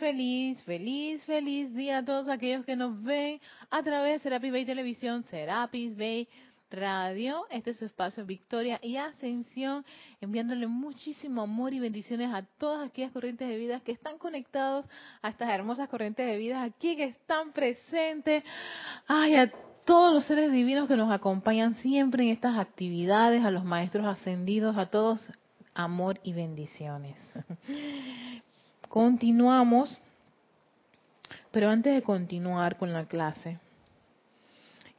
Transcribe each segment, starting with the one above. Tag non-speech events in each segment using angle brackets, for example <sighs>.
Feliz, feliz, feliz día a todos aquellos que nos ven a través de Serapis Bay Televisión, Serapis Bay Radio. Este es su espacio Victoria y Ascensión, enviándole muchísimo amor y bendiciones a todas aquellas corrientes de vida que están conectados a estas hermosas corrientes de vida aquí, que están presentes. Ay, a todos los seres divinos que nos acompañan siempre en estas actividades, a los maestros ascendidos, a todos amor y bendiciones. Continuamos, pero antes de continuar con la clase,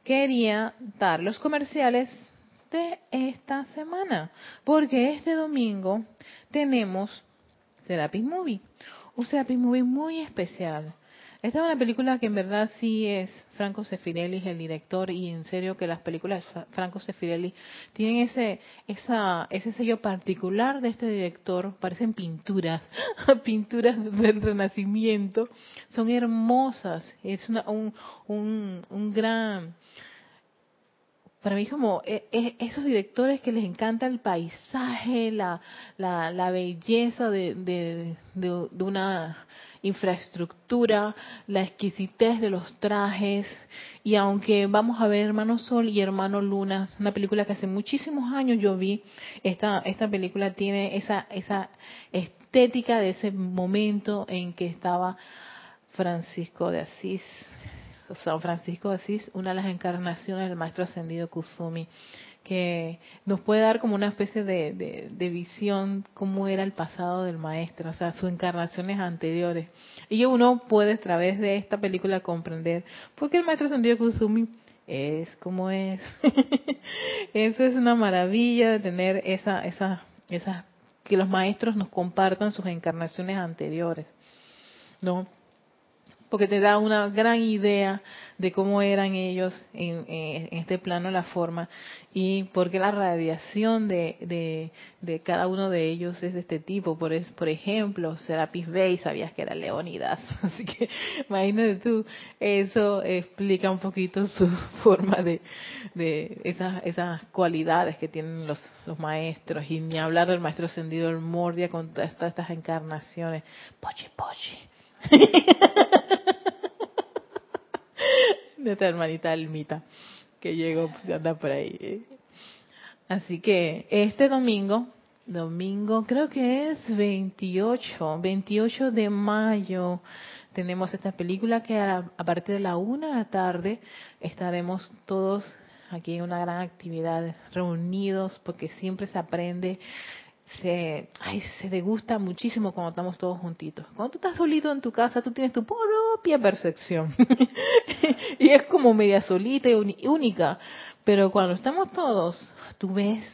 quería dar los comerciales de esta semana, porque este domingo tenemos Serapis Movie, un Serapis Movie muy especial. Esta es una película que en verdad sí es Franco Sefirelli el director y en serio que las películas de Franco Sefirelli tienen ese esa, ese sello particular de este director, parecen pinturas, <laughs> pinturas del Renacimiento, son hermosas, es una, un, un, un gran para mí como e, e, esos directores que les encanta el paisaje, la, la, la belleza de, de, de, una infraestructura, la exquisitez de los trajes. Y aunque vamos a ver Hermano Sol y Hermano Luna, una película que hace muchísimos años yo vi, esta, esta película tiene esa, esa estética de ese momento en que estaba Francisco de Asís, San Francisco de Asís, una de las encarnaciones del Maestro Ascendido Kusumi que nos puede dar como una especie de, de, visión cómo era el pasado del maestro, o sea, sus encarnaciones anteriores. Y uno puede a través de esta película comprender por qué el maestro Santiago Kusumi es como es. <laughs> Eso es una maravilla de tener esa, esa, esa, que los maestros nos compartan sus encarnaciones anteriores. ¿No? Porque te da una gran idea de cómo eran ellos en, este plano, la forma, y porque la radiación de, cada uno de ellos es de este tipo. Por, es, por ejemplo, Serapis Bey, sabías que era Leonidas, <laughs> así que imagínate tú, eso explica un poquito su <laughs> forma de, de esas, esas cualidades que tienen los, los maestros, y ni hablar del maestro ascendido, el Mordia, con todas estas encarnaciones. Pochi, pochi. De tu hermanita Almita, que llegó, anda por ahí. Así que este domingo, domingo creo que es 28, 28 de mayo, tenemos esta película que a, partir de la una de la tarde estaremos todos aquí en una gran actividad, reunidos, porque siempre se aprende se, ay, se degusta muchísimo cuando estamos todos juntitos. Cuando tú estás solito en tu casa, tú tienes tu propia percepción. <laughs> y es como media solita y única. Pero cuando estamos todos, tú ves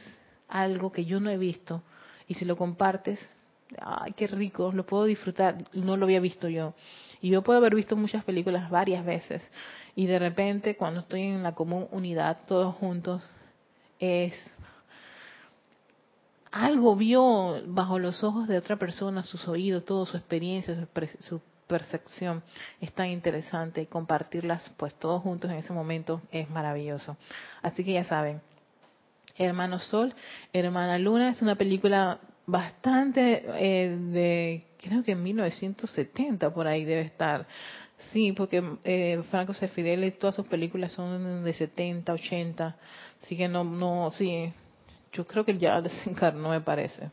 algo que yo no he visto. Y si lo compartes, ay, qué rico, lo puedo disfrutar. No lo había visto yo. Y yo puedo haber visto muchas películas varias veces. Y de repente, cuando estoy en la común unidad, todos juntos, es algo vio bajo los ojos de otra persona, sus oídos, toda su experiencia, su, percepción es tan interesante y compartirlas pues todos juntos en ese momento es maravilloso. Así que ya saben, Hermano Sol, Hermana Luna es una película bastante eh, de, creo que en 1970 por ahí debe estar. Sí, porque eh, Franco Sefirelli, todas sus películas son de 70, 80, así que no, no, sí, yo creo que ya <laughs> desencarnó, me parece.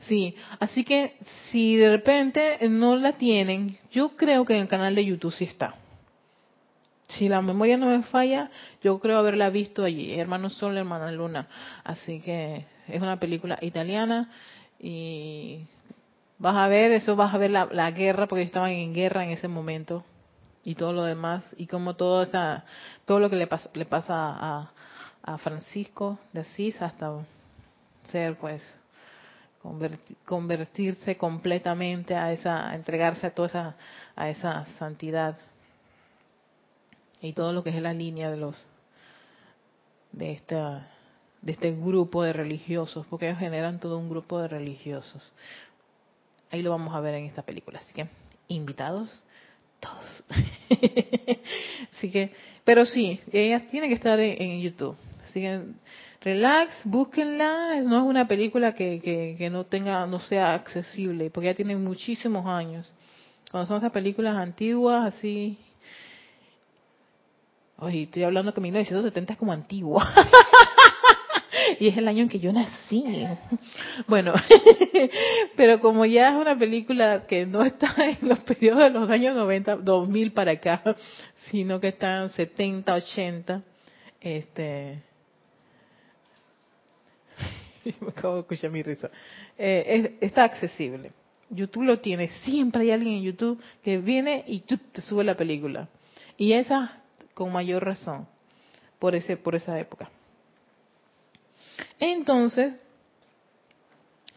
Sí, así que si de repente no la tienen, yo creo que en el canal de YouTube sí está. Si la memoria no me falla, yo creo haberla visto allí, Hermano Sol, Hermana Luna. Así que es una película italiana y vas a ver, eso vas a ver la, la guerra, porque estaban en guerra en ese momento y todo lo demás, y como todo, esa, todo lo que le pasa, le pasa a, a Francisco de Asís hasta ser pues convertirse completamente a esa entregarse a toda esa a esa santidad. Y todo lo que es la línea de los de esta de este grupo de religiosos porque ellos generan todo un grupo de religiosos. Ahí lo vamos a ver en esta película así que invitados todos. <laughs> Así que pero sí ella tiene que estar en YouTube Así que relax, búsquenla. No es una película que, que, no tenga, no sea accesible, porque ya tiene muchísimos años. Cuando son esas películas antiguas, así. Oye, estoy hablando que 1970 es como antigua. <laughs> y es el año en que yo nací. Bueno, <laughs> pero como ya es una película que no está en los periodos de los años 90, 2000 para acá, sino que está en 70, 80, este... <laughs> Me acabo de escuchar mi risa. Eh, está accesible. YouTube lo tiene. Siempre hay alguien en YouTube que viene y te sube la película. Y esa con mayor razón por ese por esa época. Entonces,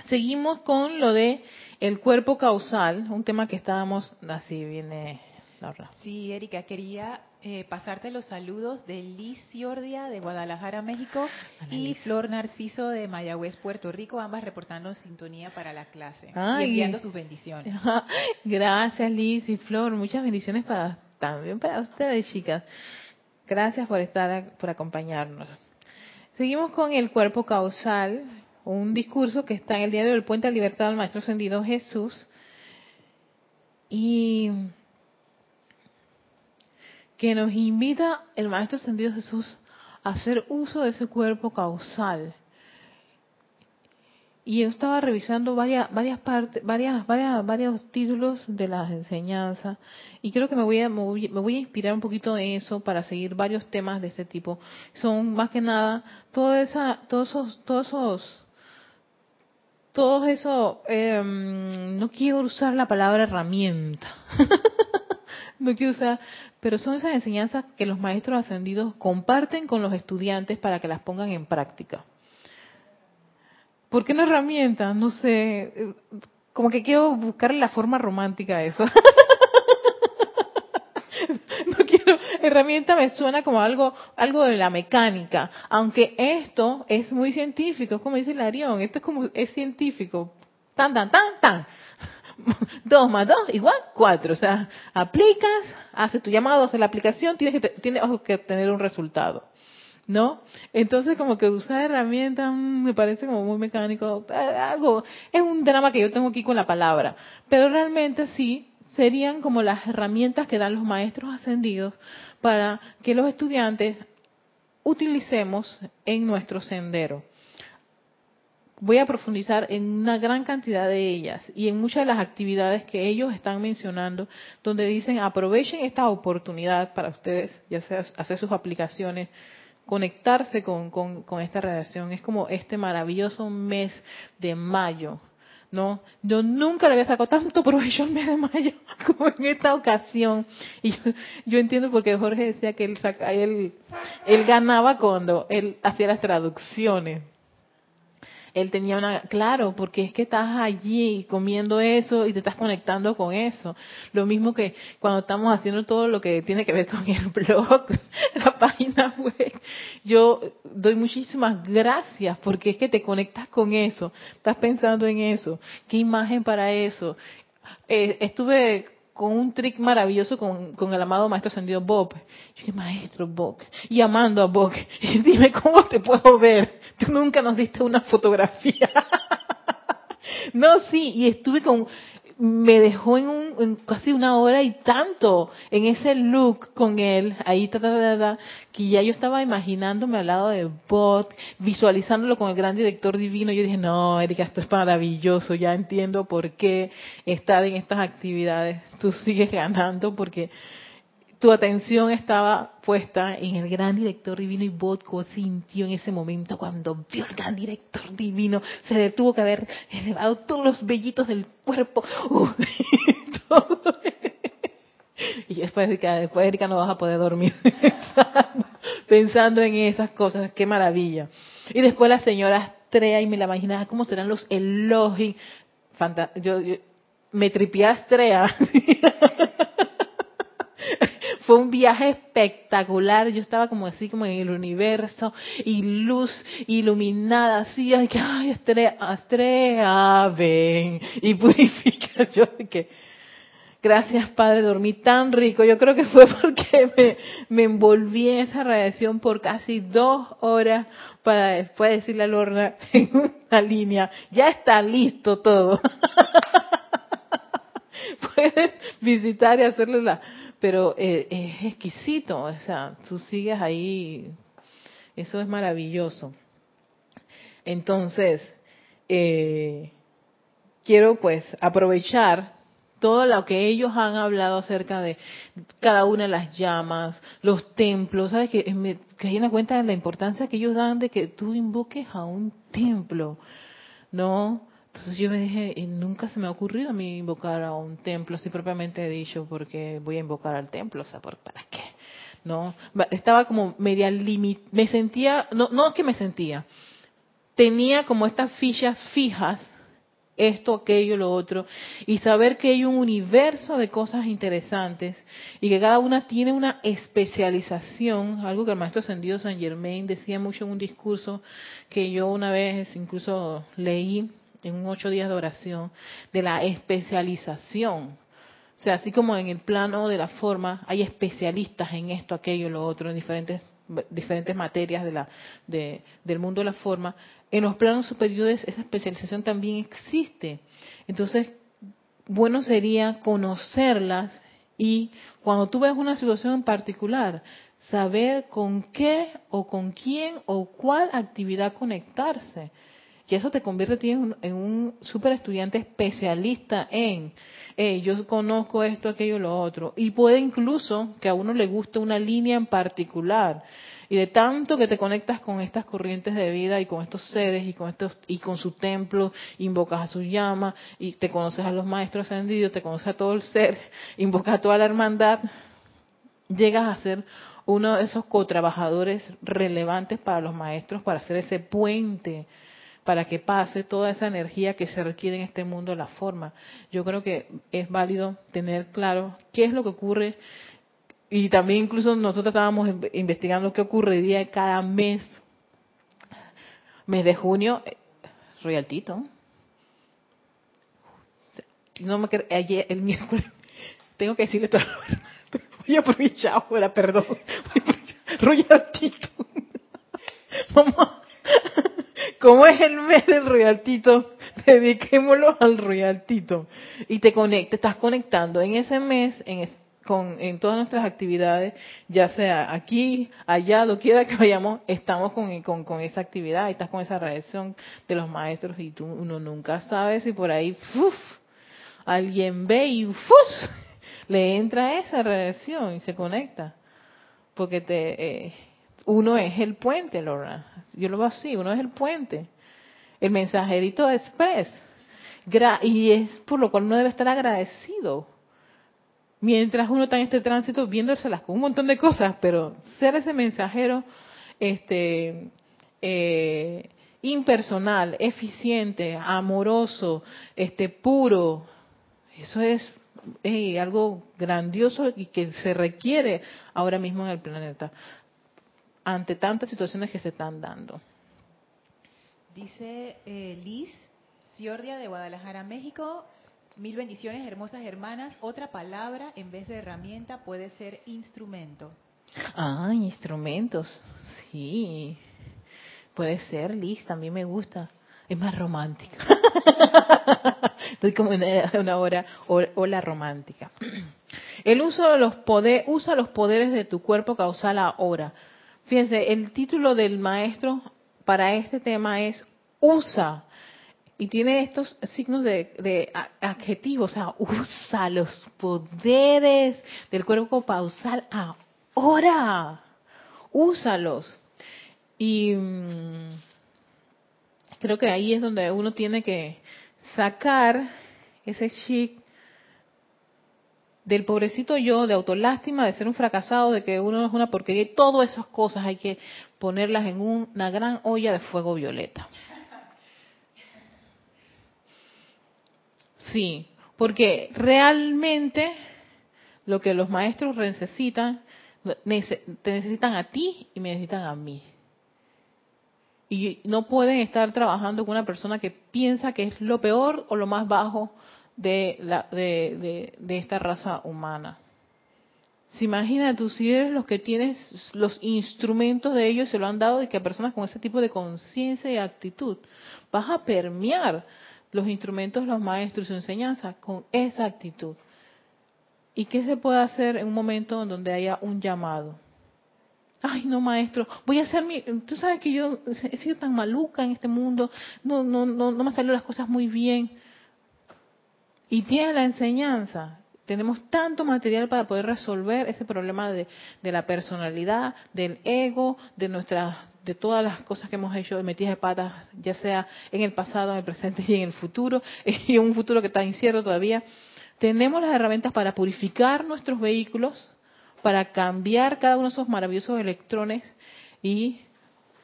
seguimos con lo de el cuerpo causal, un tema que estábamos, así viene Laura. Sí, Erika, quería eh, pasarte los saludos de Liz Ciordia de Guadalajara, México, y Flor Narciso de Mayagüez, Puerto Rico, ambas reportando sintonía para la clase y enviando sus bendiciones. <laughs> Gracias, Liz y Flor, muchas bendiciones para también para ustedes, chicas. Gracias por estar, por acompañarnos. Seguimos con el cuerpo causal, un discurso que está en el diario del Puente de Libertad del Maestro Ascendido Jesús y que nos invita el Maestro Ascendido Jesús a hacer uso de ese cuerpo causal. Y yo estaba revisando varias varias partes varias varias varios títulos de las enseñanzas y creo que me voy a me voy, a inspirar un poquito en eso para seguir varios temas de este tipo. Son más que nada toda esa todos esos todos esos todo eso em, no quiero usar la palabra herramienta <laughs> no quiero usar pero son esas enseñanzas que los maestros ascendidos comparten con los estudiantes para que las pongan en práctica ¿Por qué no herramienta? No sé. Como que quiero buscarle la forma romántica a eso. <laughs> no quiero. Herramienta me suena como algo, algo de la mecánica. Aunque esto es muy científico, como dice Larión. Esto es como, es científico. Tan, tan, tan, tan. <laughs> Dos más dos igual cuatro. O sea, aplicas, haces tu llamado, haces la aplicación, tienes que, tienes que obtener un resultado. ¿no? Entonces como que usar herramientas mm, me parece como muy mecánico, eh, es un drama que yo tengo aquí con la palabra, pero realmente sí serían como las herramientas que dan los maestros ascendidos para que los estudiantes utilicemos en nuestro sendero. Voy a profundizar en una gran cantidad de ellas y en muchas de las actividades que ellos están mencionando, donde dicen aprovechen esta oportunidad para ustedes, ya sea hacer sus aplicaciones, conectarse con, con, esta relación. Es como este maravilloso mes de mayo, ¿no? Yo nunca le había sacado tanto provecho al mes de mayo <laughs> como en esta ocasión. Y yo, entiendo porque Jorge decía que él, él, él ganaba cuando él hacía las traducciones él tenía una, claro, porque es que estás allí comiendo eso y te estás conectando con eso. Lo mismo que cuando estamos haciendo todo lo que tiene que ver con el <laughs> blog, la página web. Yo doy muchísimas gracias porque es que te conectas con eso, estás pensando en eso, qué imagen para eso. Eh, estuve con un trick maravilloso con, el amado maestro ascendido Bob. Yo dije, maestro Bob, y amando a Bob, <laughs> dime cómo te puedo ver. Tú nunca nos diste una fotografía. <laughs> no, sí, y estuve con, me dejó en, un, casi una hora y tanto en ese look con él, ahí, ta, ta, ta, que ya yo estaba imaginándome al lado de Bot, visualizándolo con el gran director divino. Yo dije, no, Erika, esto es maravilloso, ya entiendo por qué estar en estas actividades. Tú sigues ganando porque tu atención estaba puesta en el gran director divino y Botco sintió en ese momento cuando vio el gran director divino, se detuvo que haber elevado todos los vellitos del cuerpo. <laughs> y después, después Erika no vas a poder dormir <laughs> pensando, en esas cosas, qué maravilla. Y después la señora Astrea y me la imaginaba cómo serán los elogios. Yo, yo, me tripié a <laughs> fue un viaje espectacular. Yo estaba como así, como en el universo, y luz iluminada, así, ay, que, ay, estrella, ven, y <laughs> purifica. Yo que, gracias Padre, dormí tan rico. Yo creo que fue <laughs> porque me, me envolví en esa radiación por casi dos horas para después decirle a Lorna en una línea, ya está listo todo. <laughs> pueden visitar y hacerles la... Pero eh, es exquisito, o sea, tú sigues ahí, eso es maravilloso. Entonces, eh, quiero pues aprovechar todo lo que ellos han hablado acerca de cada una de las llamas, los templos, ¿sabes? Que me una cuenta de la importancia que ellos dan de que tú invoques a un templo, ¿no? Entonces yo me dije, y nunca se me ha ocurrido a mí invocar a un templo, así propiamente he dicho, porque voy a invocar al templo, o sea, ¿para qué? ¿No? Estaba como media limit, me sentía, no, no es que me sentía, tenía como estas fichas fijas esto, aquello, lo otro, y saber que hay un universo de cosas interesantes y que cada una tiene una especialización, algo que el maestro ascendido San Germain decía mucho en un discurso que yo una vez incluso leí en un ocho días de oración, de la especialización. O sea, así como en el plano de la forma hay especialistas en esto, aquello, lo otro, en diferentes diferentes materias de la, de, del mundo de la forma, en los planos superiores esa especialización también existe. Entonces, bueno sería conocerlas y cuando tú ves una situación en particular, saber con qué o con quién o cuál actividad conectarse. Y eso te convierte en un, en un super estudiante especialista en, yo conozco esto, aquello, lo otro. Y puede incluso que a uno le guste una línea en particular. Y de tanto que te conectas con estas corrientes de vida y con estos seres y con estos y con su templo, invocas a su llama y te conoces a los maestros ascendidos, te conoces a todo el ser, <laughs> invocas a toda la hermandad, llegas a ser uno de esos cotrabajadores relevantes para los maestros para hacer ese puente para que pase toda esa energía que se requiere en este mundo la forma. Yo creo que es válido tener claro qué es lo que ocurre y también incluso nosotros estábamos investigando qué ocurriría cada mes. Mes de junio, eh, Royaltito. No me ayer, el miércoles, <laughs> tengo que decirle todo. <laughs> Voy a aprovechar ahora, perdón. <laughs> Royaltito. Vamos como es el mes del Royaltito, <laughs> dediquémoslo al Royaltito. Y te conecte, estás conectando en ese mes, en, con, en todas nuestras actividades, ya sea aquí, allá, lo quiera que vayamos, estamos con, esa actividad, estás con esa reacción de los maestros y tú, uno nunca sabe si por ahí, ¡fuf! alguien ve y ¡fuf! <laughs> le entra esa reacción y se conecta. Porque te, eh, uno es el puente, Laura. Yo lo veo así, uno es el puente. El mensajerito express. y es por lo cual uno debe estar agradecido mientras uno está en este tránsito viéndoselas con un montón de cosas, pero ser ese mensajero este eh, impersonal, eficiente, amoroso, este puro, eso es algo grandioso y que se requiere ahora mismo en el planeta ante tantas situaciones que se están dando. Dice eh, Liz Ciordia de Guadalajara, México, Mil bendiciones, hermosas hermanas. Otra palabra en vez de herramienta puede ser instrumento. Ah, instrumentos. Sí. Puede ser, Liz, también me gusta. Es más romántica. <laughs> Estoy como en una hora ola romántica. El uso de los poderes, usa los poderes de tu cuerpo causal ahora. Fíjense, el título del maestro para este tema es usa y tiene estos signos de, adjetivos, o sea, usa los poderes del cuerpo pausal ahora, úsalos. Y mm, creo que ahí es donde uno tiene que sacar ese chic del pobrecito yo, de autolástima, de ser un fracasado, de que uno es una porquería, y todas esas cosas hay que ponerlas en una gran olla de fuego violeta. Sí, porque realmente lo que los maestros necesitan, te necesitan a ti y me necesitan a mí. Y no pueden estar trabajando con una persona que piensa que es lo peor o lo más bajo de, la, de, de, esta raza humana. Si imagina tú, si eres los que tienes los instrumentos de ellos, se lo han dado y que a personas con ese tipo de conciencia y actitud, vas a permear los instrumentos, los maestros, su enseñanza con esa actitud. ¿Y qué se puede hacer en un momento donde haya un llamado? Ay, no, maestro, voy a hacer mi... Tú sabes que yo he sido tan maluca en este mundo, no, no, no, no me salen las cosas muy bien. Y tienes la enseñanza. Tenemos tanto material para poder resolver ese problema de, de la personalidad, del ego, de nuestras de todas las cosas que hemos hecho metidas de patas, ya sea en el pasado, en el presente y en el futuro, <laughs> y en un futuro que está incierto todavía. Tenemos las herramientas para purificar nuestros vehículos, para cambiar cada uno de esos maravillosos electrones y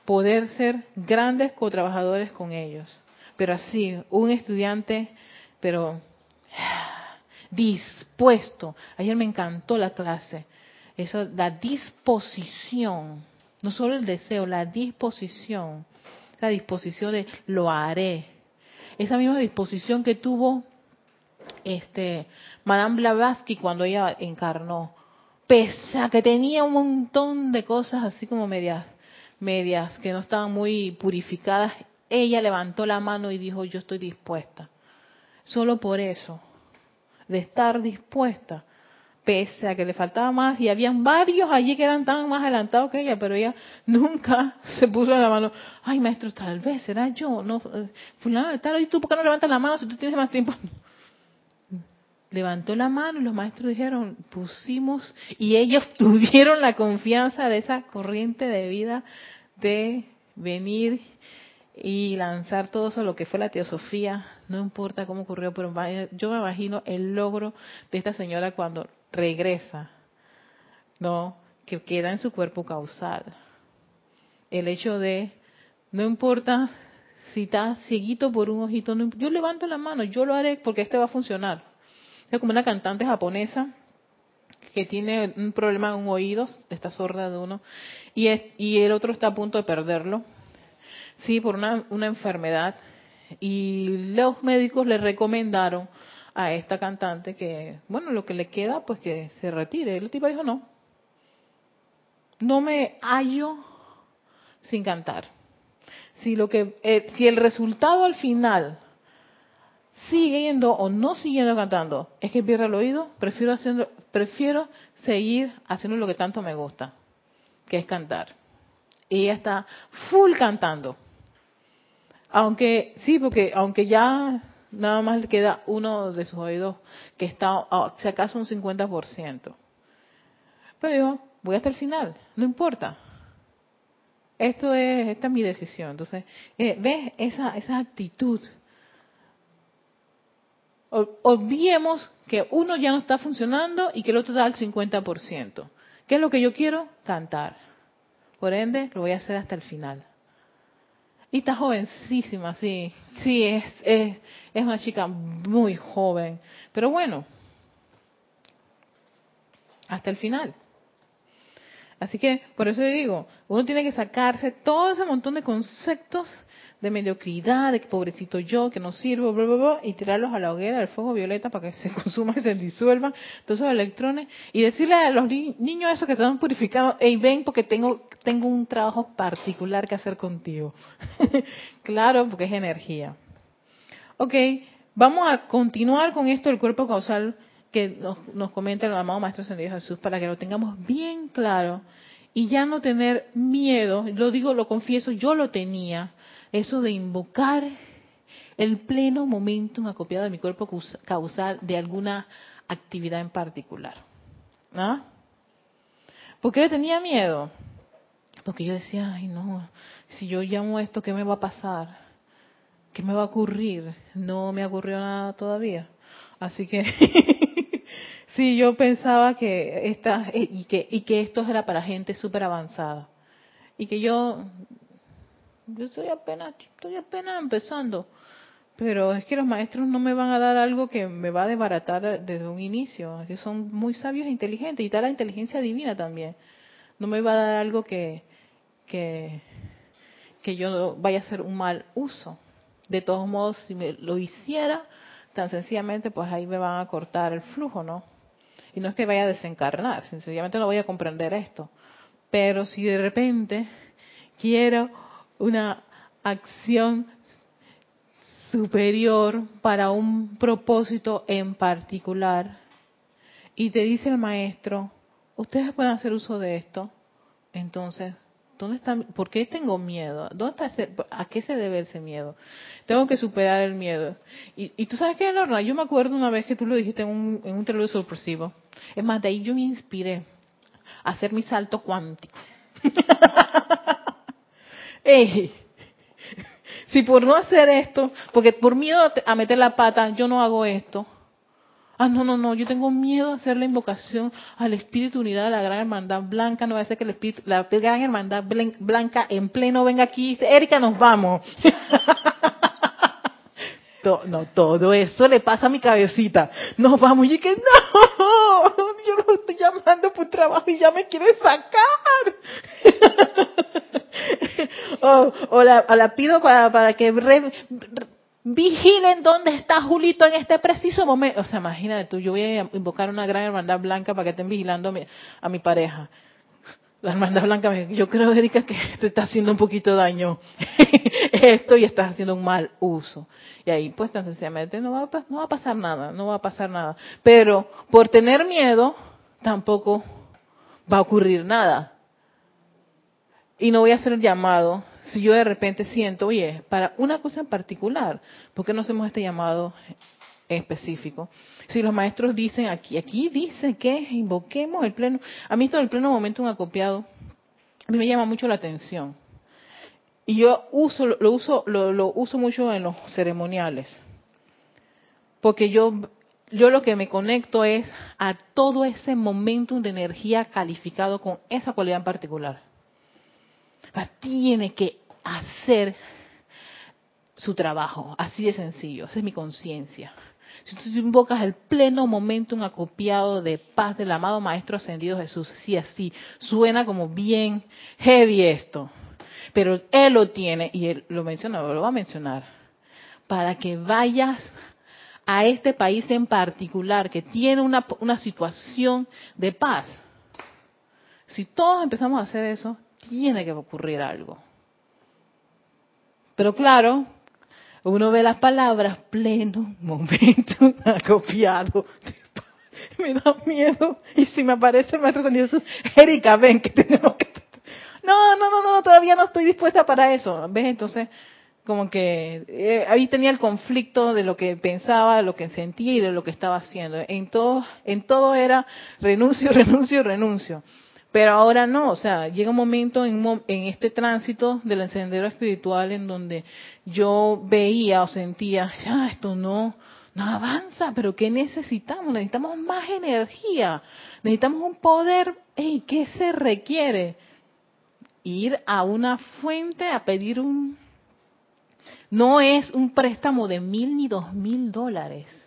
poder ser grandes co-trabajadores con ellos. Pero así, un estudiante, pero <sighs> dispuesto. Ayer me encantó la clase. Eso, la disposición, no solo el deseo, la disposición, la disposición de lo haré. Esa misma disposición que tuvo este, Madame Blavatsky cuando ella encarnó, pese a que tenía un montón de cosas así como medias, medias que no estaban muy purificadas, ella levantó la mano y dijo, yo estoy dispuesta. Solo por eso, de estar dispuesta, pese a que le faltaba más, y habían varios allí que eran tan más adelantados que ella, pero ella <laughs> nunca se puso la mano, ay maestro, tal vez será yo, no, eh, fulano de tal, y tú por qué no levantas la mano si tú tienes más tiempo? <laughs> levantó la mano y los maestros dijeron, pusimos, y ellos <laughs> tuvieron la confianza de esa corriente de vida de venir y lanzar todo eso, lo que fue la teosofía, no importa cómo ocurrió, pero yo me imagino el logro de esta señora cuando regresa, ¿no? Que queda en su cuerpo causal. El hecho de, no importa si está cieguito por un ojito, yo levanto la mano, yo lo haré porque este va a funcionar es como una cantante japonesa que tiene un problema en un oído, está sorda de uno, y, y el otro está a punto de perderlo, sí, por una, una enfermedad. Y los médicos le recomendaron a esta cantante que, bueno, lo que le queda, pues que se retire. El tipo dijo, no, no me hallo sin cantar. Si, lo que, eh, si el resultado al final siguiendo o no siguiendo cantando, es que pierdo el oído, prefiero, haciendo, prefiero seguir haciendo lo que tanto me gusta, que es cantar. Y ella está full cantando. Aunque, sí, porque aunque ya nada más le queda uno de sus oídos que está, si acaso un 50%. Pero yo voy hasta el final, no importa. Esto es, esta es mi decisión. Entonces, eh, ¿ves esa, esa actitud? Olvidemos que uno ya no está funcionando y que el otro da el 50%. ¿Qué es lo que yo quiero? Cantar. Por ende, lo voy a hacer hasta el final. Y está jovencísima, sí. Sí, es, es, es una chica muy joven. Pero bueno, hasta el final. Así que, por eso digo, uno tiene que sacarse todo ese montón de conceptos de mediocridad, de que pobrecito yo, que no sirvo, bla, bla, bla, y tirarlos a la hoguera del fuego violeta para que se <laughs> consuma y se disuelvan todos esos electrones y decirle a los niños esos que están purificados, hey, ven porque tengo, tengo un trabajo particular que hacer contigo. <laughs> claro, porque es energía. Ok, vamos a continuar con esto del cuerpo causal que nos, nos comenta el amado Maestro Ascendido Jesús para que lo tengamos bien claro y ya no tener miedo, lo digo, lo confieso, yo lo tenía, eso de invocar el pleno momento acopiado de mi cuerpo causal de alguna actividad en particular. ¿Ah? ¿Por qué le tenía miedo? Porque yo decía, ay no, si yo llamo esto, ¿qué me va a pasar? ¿Qué me va a ocurrir? No me ocurrió nada todavía. Así que <laughs> sí, yo pensaba que esta y que y que esto era para gente súper avanzada y que yo yo estoy apenas, estoy apenas empezando. Pero es que los maestros no me van a dar algo que me va a desbaratar desde un inicio. Ellos son muy sabios e inteligentes y está la inteligencia divina también. No me va a dar algo que, que, que yo vaya a hacer un mal uso. De todos modos, si me lo hiciera, tan sencillamente, pues ahí me van a cortar el flujo, ¿no? Y no es que vaya a desencarnar, sencillamente no voy a comprender esto. Pero si de repente quiero una acción superior para un propósito en particular, y te dice el maestro, ustedes pueden hacer uso de esto, entonces, ¿dónde está, ¿por qué tengo miedo? ¿Dónde está ¿A qué se debe ese miedo? Tengo que superar el miedo. Y, y tú sabes qué, Lorna, yo me acuerdo una vez que tú lo dijiste en un, en un sorpresivo. Es más, de ahí yo me inspiré a hacer mi salto cuántico. <laughs> Si por no hacer esto, porque por miedo a meter la pata, yo no hago esto. Ah, no, no, no, yo tengo miedo a hacer la invocación al Espíritu Unidad de la Gran Hermandad Blanca. No va a ser que el Espíritu, la Gran Hermandad Blanca en pleno venga aquí y dice, Erika, nos vamos. <laughs> no, todo eso le pasa a mi cabecita. Nos vamos. Y que no, <laughs> yo lo estoy llamando por trabajo y ya me quiere sacar. <laughs> o, la, pido para, para que vigilen dónde está Julito en este preciso momento. O sea, imagínate tú, yo voy a invocar una gran hermandad blanca para que estén vigilando a mi, a mi pareja. La hermandad blanca, yo creo, Erika, que te está haciendo un poquito daño <laughs> esto y estás haciendo un mal uso. Y ahí, pues, tan sencillamente, no va, no va a pasar nada, no va a pasar nada. Pero por tener miedo, tampoco va a ocurrir nada. Y no voy a hacer el llamado si yo de repente siento, oye, para una cosa en particular, ¿por qué no hacemos este llamado específico? Si los maestros dicen aquí, aquí dice que invoquemos el pleno, a mí esto del pleno momento un acopiado, a mí me llama mucho la atención. Y yo uso, lo uso, lo uso mucho en los ceremoniales. Porque yo, yo lo que me conecto es a todo ese momento de energía calificado con esa cualidad en particular tiene que hacer su trabajo, así de sencillo, esa es mi conciencia. Si tú invocas el pleno momento, un acopiado de paz del amado Maestro Ascendido Jesús, sí, así, suena como bien heavy esto, pero Él lo tiene, y Él lo menciona, lo va a mencionar, para que vayas a este país en particular que tiene una, una situación de paz. Si todos empezamos a hacer eso, tiene que ocurrir algo. Pero claro, uno ve las palabras pleno, momento, <laughs> acopiado. <laughs> Me da miedo. Y si me aparece el maestro Jesús, Erika, ven que tenemos que... <laughs> No, no, no, no, todavía no estoy dispuesta para eso. ¿Ves? Entonces, como que eh, ahí tenía el conflicto de lo que pensaba, de lo que sentía y de lo que estaba haciendo. En todo, en todo era renuncio, renuncio, renuncio. Pero ahora no, o sea, llega un momento en, este tránsito del encendedor espiritual en donde yo veía o sentía, ya, esto no, no avanza, pero ¿qué necesitamos? Necesitamos más energía, necesitamos un poder, ¿y ¿qué se requiere? Ir a una fuente a pedir un... No es un préstamo de mil ni dos mil dólares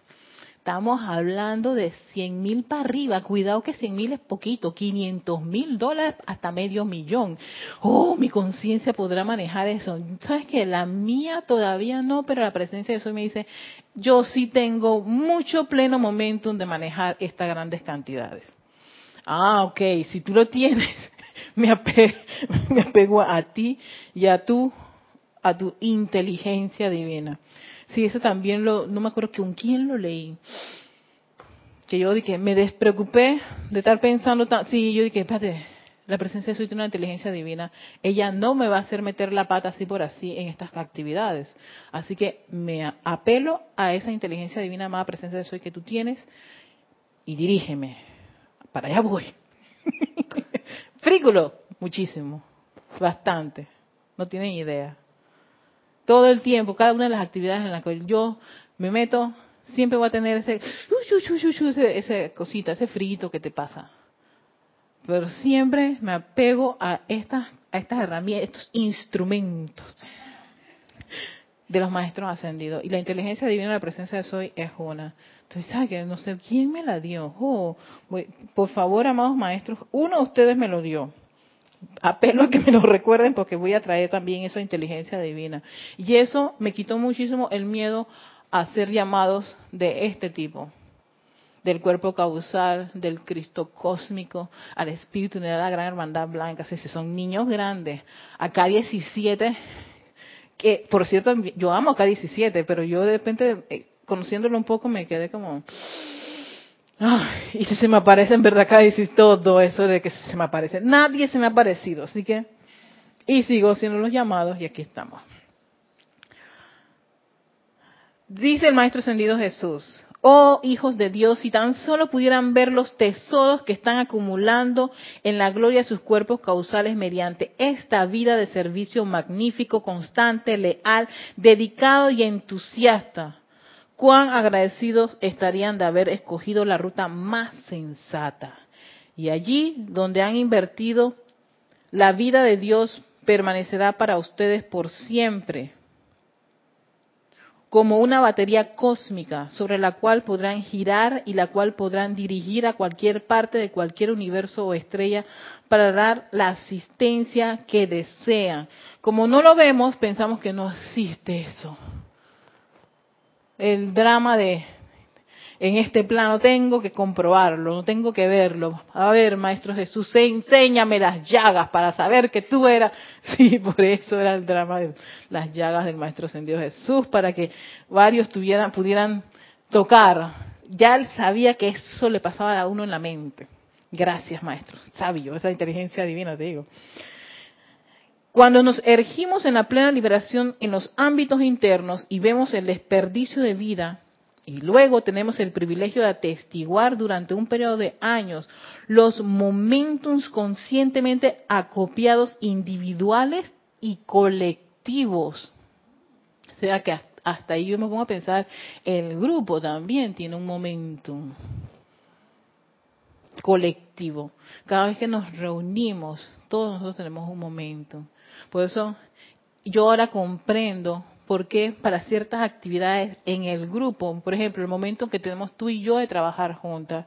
estamos hablando de 100 mil para arriba. Cuidado que 100 mil es poquito, 500 mil dólares hasta medio millón. Oh, mi conciencia podrá manejar eso. ¿Sabes que La mía todavía no, pero la presencia de eso me dice, yo sí tengo mucho pleno momentum de manejar estas grandes cantidades. Ah, ok, si tú lo tienes, <laughs> me apego, <laughs> me apego a ti y a tu, a tu inteligencia divina. Sí, eso también lo, no me acuerdo con quién lo leí. Que yo dije, me despreocupé de estar pensando, tan, sí, yo dije, espérate, la presencia de soy una inteligencia divina, ella no me va a hacer meter la pata así por así en estas actividades. Así que me apelo a esa inteligencia divina, amada presencia de soy que tú tienes, y dirígeme. Para allá voy. <laughs> Frículo, muchísimo, bastante. No tienen idea todo el tiempo, cada una de las actividades en las que yo me meto, siempre voy a tener ese, ese, cosita, ese frito que te pasa. Pero siempre me apego a estas, a estas herramientas, estos instrumentos de los maestros ascendidos. Y la inteligencia divina, la presencia de Soy es una. Entonces, ¿sabes? No sé quién me la dio. Oh, por favor, amados maestros, uno de ustedes me lo dio apelo a que me lo <laughs> recuerden porque voy a traer también esa inteligencia divina. Y eso me quitó muchísimo el miedo a ser llamados de este tipo, del cuerpo causal, del Cristo cósmico, al Espíritu de la Gran Hermandad Blanca, si son niños grandes, acá 17, que por cierto, yo amo acá 17, pero yo de repente, eh, conociéndolo un poco, me quedé como, y si se me aparece en verdad acá dices todo eso de que se me aparece. Nadie se me ha aparecido, así que... Y sigo haciendo los llamados y aquí estamos. Dice el Maestro Ascendido Jesús, oh hijos de Dios, si tan solo pudieran ver los tesoros que están acumulando en la gloria de sus cuerpos causales mediante esta vida de servicio magnífico, constante, leal, dedicado y entusiasta cuán agradecidos estarían de haber escogido la ruta más sensata. Y allí donde han invertido, la vida de Dios permanecerá para ustedes por siempre, como una batería cósmica sobre la cual podrán girar y la cual podrán dirigir a cualquier parte de cualquier universo o estrella para dar la asistencia que desean. Como no lo vemos, pensamos que no existe eso el drama de en este plano tengo que comprobarlo, no tengo que verlo. A ver, Maestro Jesús, enséñame las llagas para saber que tú eras. <laughs> Sí, por eso era el drama de las llagas del Maestro Ascendido Jesús, para que varios tuvieran, pudieran tocar. Ya él sabía que eso le pasaba a uno en la mente. Gracias, Maestro. Sabio, esa inteligencia divina, te digo. Cuando nos ergimos en la plena liberación en los ámbitos internos y vemos el desperdicio de vida, y luego tenemos el privilegio de atestiguar durante un periodo de años los momentos conscientemente acopiados individuales y colectivos. O sea que hasta ahí yo me pongo a pensar, el grupo también tiene un momentum colectivo. Cada vez que nos reunimos, todos nosotros tenemos un momento. Por eso yo ahora comprendo por qué para ciertas actividades en el grupo, por ejemplo, el momento que tenemos tú y yo de trabajar juntas,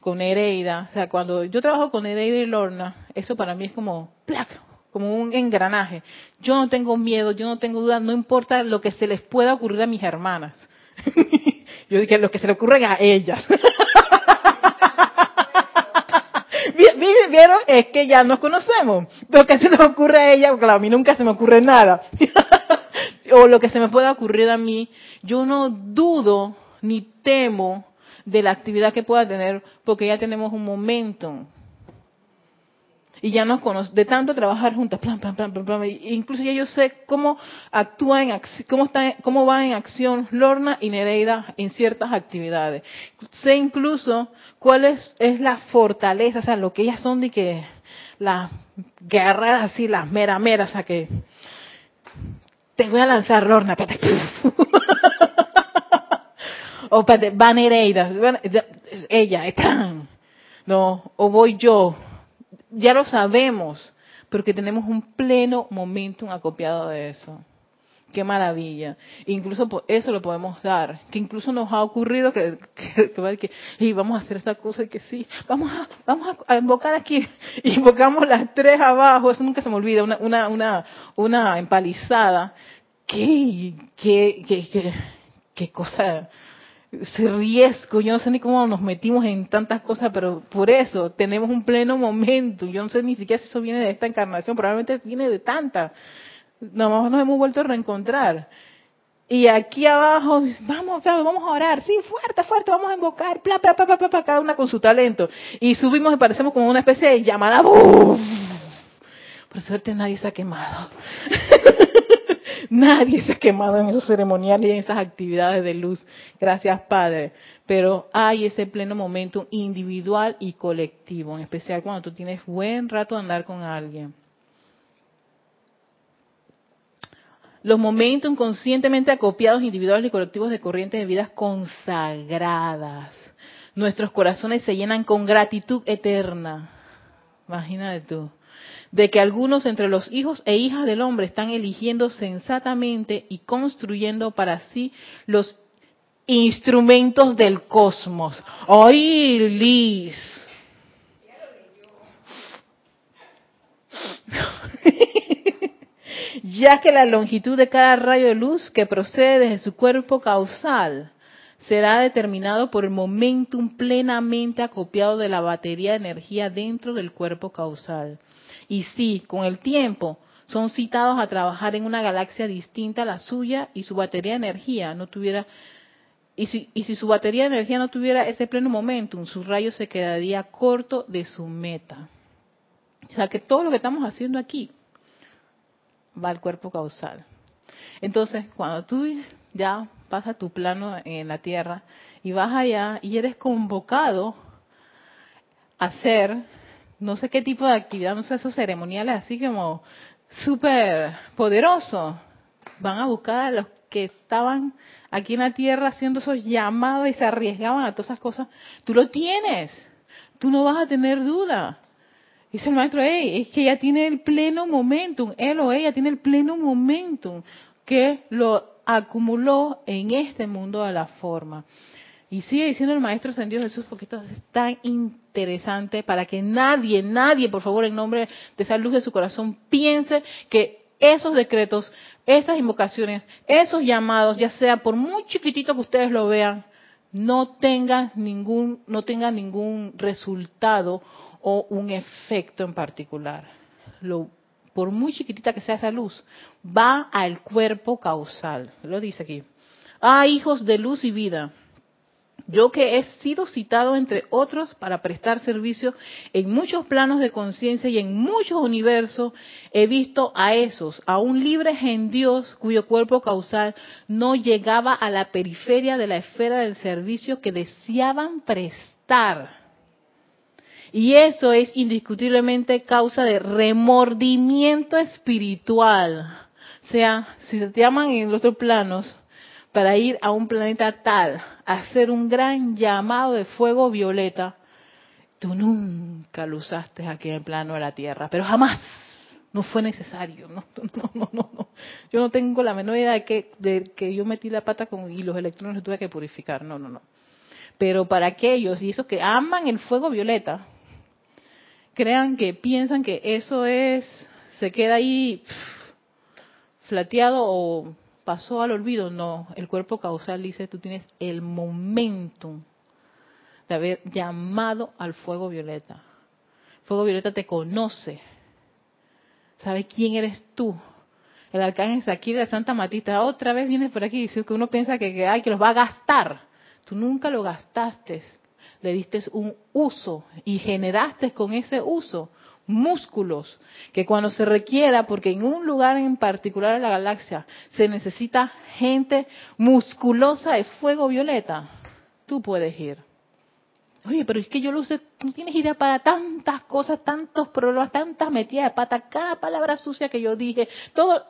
con Nereida, o sea, cuando yo trabajo con Nereida y Lorna, eso para mí es como, ¡plac! como un engranaje. Yo no tengo miedo, yo no tengo dudas, no importa lo que se les pueda ocurrir a mis hermanas. <laughs> yo dije, lo que se le ocurren a ellas. <laughs> ¿Vieron? Es que ya nos conocemos. Lo que se nos ocurre a ella, claro, a mí nunca se me ocurre nada. <laughs> o lo que se me pueda ocurrir a mí, yo no dudo ni temo de la actividad que pueda tener porque ya tenemos un momento y ya nos conocemos, de tanto trabajar juntas, plan, plan, plan, plan, incluso ya yo sé cómo actúa en cómo está, cómo va en acción Lorna y Nereida en ciertas actividades. Sé incluso cuál es, es la fortaleza, o sea, lo que ellas son de que las guerreras así, las mera meras, o sea que te voy a lanzar Lorna, <laughs> o va Nereida, ella, no, o voy yo, ya lo sabemos, pero que tenemos un pleno momentum acopiado de eso. Qué maravilla. Incluso eso lo podemos dar. Que incluso nos ha ocurrido que, <laughs> que, vamos a hacer esta cosa y que sí, vamos a, vamos a, invocar aquí. <laughs> Invocamos las tres abajo, eso nunca se me olvida, una, una, una, una empalizada. Qué, qué, qué, qué, qué cosa ese riesgo, yo no sé ni cómo nos metimos en tantas cosas, pero por eso tenemos un pleno momento. Yo no sé ni siquiera si eso viene de esta encarnación, probablemente viene de tantas. Nomás nos hemos vuelto a reencontrar. Y aquí abajo, vamos, vamos a orar, sí, fuerte, fuerte, vamos a invocar, bla, bla, bla, bla, bla, cada una con su talento. Y subimos y parecemos como una especie de llamada. Por suerte nadie se ha quemado. <laughs> Nadie se ha quemado en esos ceremoniales y en esas actividades de luz. Gracias, Padre. Pero hay ese pleno momento individual y colectivo, en especial cuando tú tienes buen rato de andar con alguien. Los momentos inconscientemente acopiados individuales y colectivos de corrientes de vidas consagradas. Nuestros corazones se llenan con gratitud eterna. Imagínate tú de que algunos entre los hijos e hijas del hombre están eligiendo sensatamente y construyendo para sí los instrumentos del cosmos. ¡Ay, Liz! <laughs> ya que la longitud de cada rayo de luz que procede desde su cuerpo causal será determinado por el momentum plenamente acopiado de la batería de energía dentro del cuerpo causal. Y sí, con el tiempo son citados a trabajar en una galaxia distinta a la suya y su batería de energía no tuviera y si, y si su batería de energía no tuviera ese pleno momentum, su rayo se quedaría corto de su meta. O sea que todo lo que estamos haciendo aquí va al cuerpo causal. Entonces, cuando tú ya pasas tu plano en la tierra y vas allá y eres convocado a hacer no sé qué tipo de actividad, no sé, esos ceremoniales así como súper poderosos, van a buscar a los que estaban aquí en la tierra haciendo esos llamados y se arriesgaban a todas esas cosas, tú lo tienes, tú no vas a tener duda. Dice el maestro, hey, es que ella tiene el pleno momentum, él o ella tiene el pleno momentum que lo acumuló en este mundo de la forma. Y sigue diciendo el Maestro Dios Jesús, porque esto es tan interesante para que nadie, nadie, por favor, en nombre de esa luz de su corazón, piense que esos decretos, esas invocaciones, esos llamados, ya sea por muy chiquitito que ustedes lo vean, no tengan ningún, no tengan ningún resultado o un efecto en particular. Lo, por muy chiquitita que sea esa luz, va al cuerpo causal. Lo dice aquí. Ah, hijos de luz y vida yo que he sido citado entre otros para prestar servicio en muchos planos de conciencia y en muchos universos, he visto a esos, aún libres en Dios, cuyo cuerpo causal no llegaba a la periferia de la esfera del servicio que deseaban prestar. Y eso es indiscutiblemente causa de remordimiento espiritual. O sea, si se te llaman en los otros planos, para ir a un planeta tal, hacer un gran llamado de fuego violeta, tú nunca lo usaste aquí en el plano de la Tierra, pero jamás, no fue necesario, no, no, no, no, Yo no tengo la menor idea de que, de que yo metí la pata con, y los electrones los tuve que purificar, no, no, no. Pero para aquellos y esos que aman el fuego violeta, crean que piensan que eso es, se queda ahí flateado o pasó al olvido, no, el cuerpo causal dice, tú tienes el momentum de haber llamado al fuego violeta. Fuego violeta te conoce, sabe quién eres tú. El arcángel aquí de Santa Matita otra vez viene por aquí y dice que uno piensa que, que, que los va a gastar. Tú nunca lo gastaste, le diste un uso y generaste con ese uso músculos, que cuando se requiera, porque en un lugar en particular de la galaxia se necesita gente musculosa de fuego violeta, tú puedes ir. Oye, pero es que yo lo sé, no tienes idea para tantas cosas, tantos problemas, tantas metidas de pata, cada palabra sucia que yo dije, todo,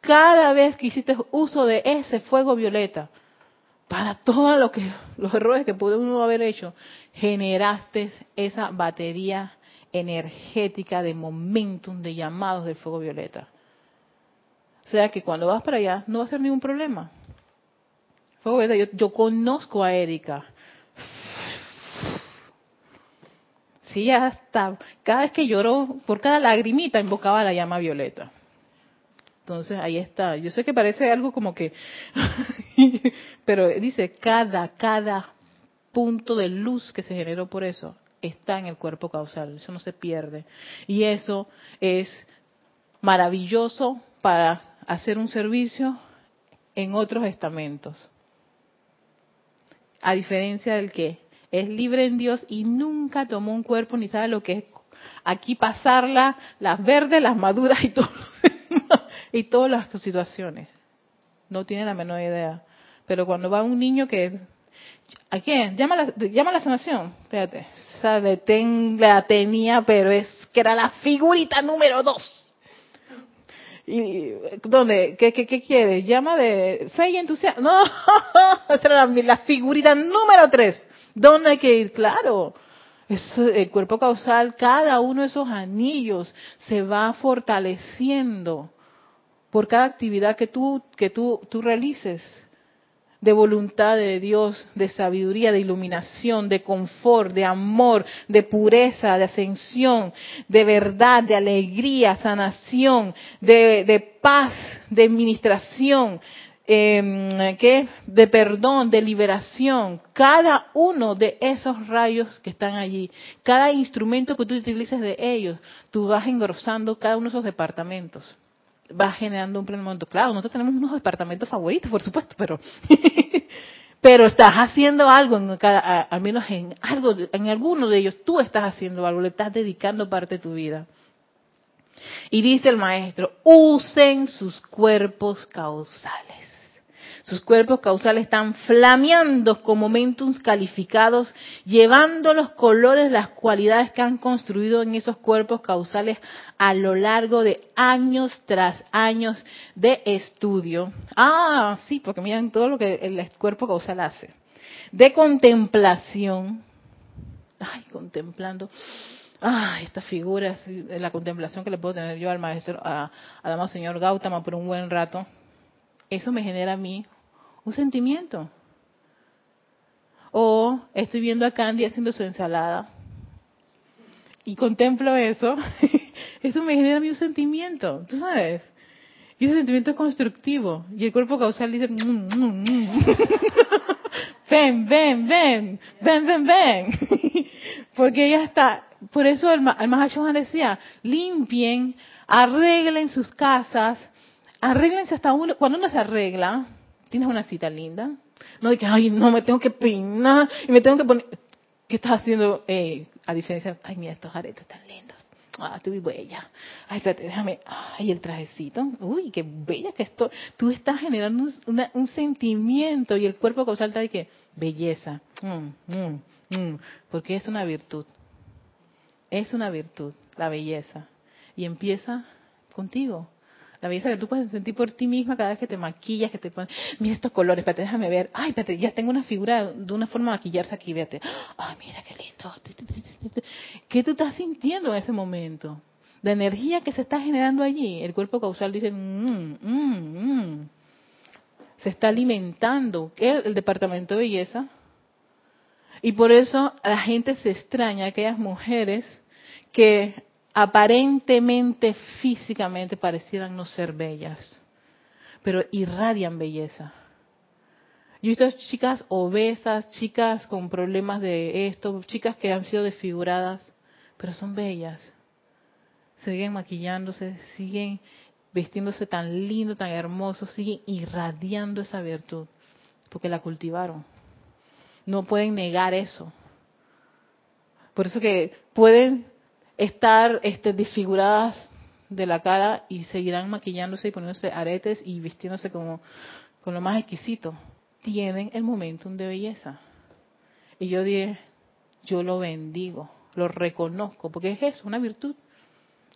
cada vez que hiciste uso de ese fuego violeta, para todos lo los errores que pudo uno haber hecho, generaste esa batería energética de momentum, de llamados del fuego violeta. O sea que cuando vas para allá no va a ser ningún problema. Fuego violeta, yo, conozco a Erika. Sí, hasta cada vez que lloró, por cada lagrimita invocaba la llama violeta. Entonces ahí está. Yo sé que parece algo como que, <laughs> pero dice cada, cada punto de luz que se generó por eso está en el cuerpo causal, eso no se pierde. Y eso es maravilloso para hacer un servicio en otros estamentos. A diferencia del que es libre en Dios y nunca tomó un cuerpo ni sabe lo que es aquí pasarla, las verdes, las maduras y todo y todas las situaciones. No tiene la menor idea. Pero cuando va un niño que ¿A quién? Llama la, llama la sanación. Espérate. De ten, la tenía, pero es que era la figurita número dos. ¿Y dónde? ¿Qué, qué, qué quiere? Llama de fe y entusiasmo. No, <laughs> esa era la, la figurita número tres. ¿Dónde hay que ir? Claro. Es el cuerpo causal, cada uno de esos anillos se va fortaleciendo por cada actividad que tú, que tú, tú realices de voluntad de Dios, de sabiduría, de iluminación, de confort, de amor, de pureza, de ascensión, de verdad, de alegría, sanación, de, paz, de administración, eh, de perdón, de liberación. Cada uno de esos rayos que están allí, cada instrumento que tú utilices de ellos, tú vas engrosando cada uno de esos departamentos va generando un pleno momento. Claro, nosotros tenemos unos departamentos favoritos, por supuesto, pero <laughs> pero estás haciendo algo, en cada, al menos en algo, en alguno de ellos, tú estás haciendo algo, le estás dedicando parte de tu vida. Y dice el maestro, usen sus cuerpos causales. Sus cuerpos causales están flameando con momentos calificados, llevando los colores, las cualidades que han construido en esos cuerpos causales a lo largo de años tras años de estudio. Ah, sí, porque miren todo lo que el cuerpo causal hace. De contemplación. Ay, contemplando. Ah, esta figura, la contemplación que le puedo tener yo al maestro, a, al señor Gautama por un buen rato eso me genera a mí un sentimiento. O estoy viendo a Candy haciendo su ensalada y contemplo eso, <laughs> eso me genera a mí un sentimiento, ¿tú sabes? Y ese sentimiento es constructivo. Y el cuerpo causal dice, mm, mm, mm". <laughs> ven, ven, ven, ven, ven, ven. <laughs> Porque ella está, por eso el, el decía, limpien, arreglen sus casas, arréglense hasta uno, cuando uno se arregla, tienes una cita linda, no de que, ay, no, me tengo que peinar y me tengo que poner, ¿qué estás haciendo? Eh, a diferencia, ay, mira, estos aretes tan lindos. Ah, estoy bella. Ay, espérate, déjame. Ay, el trajecito. Uy, qué bella que estoy. Tú estás generando un, un sentimiento y el cuerpo causal está de que belleza. Mm, mm, mm, porque es una virtud. Es una virtud, la belleza. Y empieza contigo. La belleza que tú puedes sentir por ti misma cada vez que te maquillas, que te pones, mira estos colores, espérate, déjame ver. Ay, espérate, ya tengo una figura de una forma de maquillarse aquí, fíjate. Ay, mira qué lindo. ¿Qué tú estás sintiendo en ese momento? La energía que se está generando allí, el cuerpo causal dice, mmm, mmm, se está alimentando. ¿Qué es el departamento de belleza? Y por eso la gente se extraña, aquellas mujeres que aparentemente físicamente parecieran no ser bellas, pero irradian belleza. Yo he visto chicas obesas, chicas con problemas de esto, chicas que han sido desfiguradas, pero son bellas. Siguen maquillándose, siguen vistiéndose tan lindo, tan hermoso, siguen irradiando esa virtud, porque la cultivaron. No pueden negar eso. Por eso que pueden estar este, desfiguradas de la cara y seguirán maquillándose y poniéndose aretes y vistiéndose como con lo más exquisito. Tienen el momentum de belleza. Y yo dije, yo lo bendigo, lo reconozco, porque es eso, una virtud.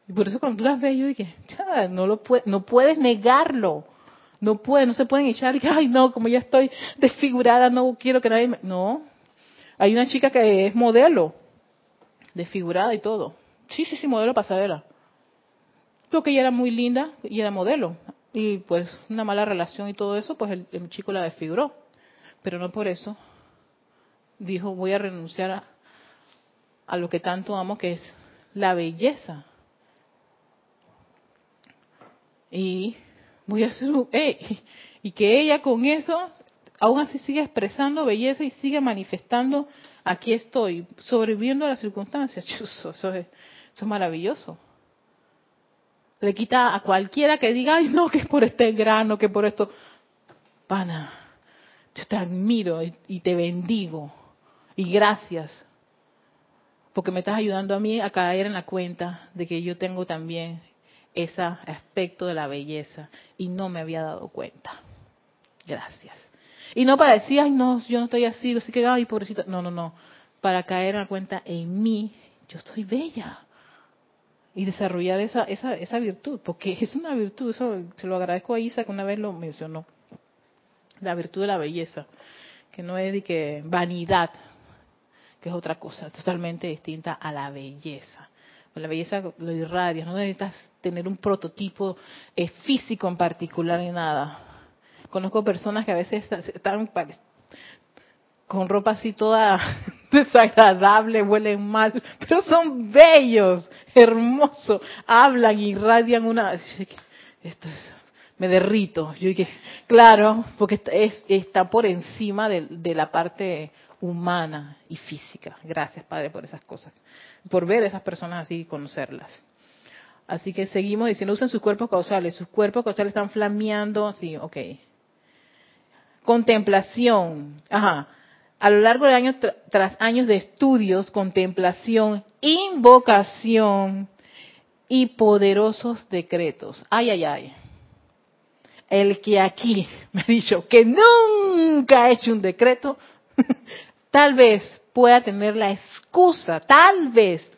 Y por eso cuando tú las ves, yo dije, no, lo puede, no puedes negarlo. No puede, no se pueden echar ay, no, como ya estoy desfigurada, no quiero que nadie me... No. Hay una chica que es modelo, desfigurada y todo Sí, sí, sí, modelo pasarela. Porque ella era muy linda y era modelo. Y pues una mala relación y todo eso, pues el, chico la desfiguró. Pero no por eso dijo, voy a renunciar a, lo que tanto amo, que es la belleza. Y voy a hacer un... y que ella con eso aún así sigue expresando belleza y sigue manifestando, aquí estoy, sobreviviendo a las circunstancias. <laughs> Eso es, eso es maravilloso. Le quita a cualquiera que diga, ay, no, que es por este grano, que por esto. Pana, yo te admiro y te bendigo. Y gracias. Porque me estás ayudando a mí a caer en la cuenta de que yo tengo también ese aspecto de la belleza. Y no me había dado cuenta. Gracias. Y no para decir, ay, no, yo no estoy así, así que, ay, pobrecita. No, no, no. Para caer en la cuenta en mí, yo soy bella y desarrollar esa, esa, esa virtud, porque es una virtud, eso se lo agradezco a Isa que una vez lo mencionó, la virtud de la belleza, que no es de que vanidad, que es otra cosa totalmente distinta a la belleza. Pues la belleza lo irradia, no necesitas tener un prototipo eh, físico en particular ni nada. Conozco personas que a veces están con ropa así toda <laughs> desagradable, huelen mal, pero son bellos, hermosos, hablan, y irradian una... Esto me derrito. Yo dije, claro, porque es, está por encima de, de, la parte humana y física. Gracias, Padre, por esas cosas. Por ver a esas personas así y conocerlas. Así que seguimos diciendo, usen sus cuerpos causales. Sus cuerpos causales están flameando. Sí, ok contemplación, ajá, a lo largo de años tras años de estudios, contemplación, invocación y poderosos decretos. Ay, ay, ay. El que aquí <laughs> me ha dicho que nunca ha hecho un decreto, <laughs> tal vez pueda tener la excusa, tal vez,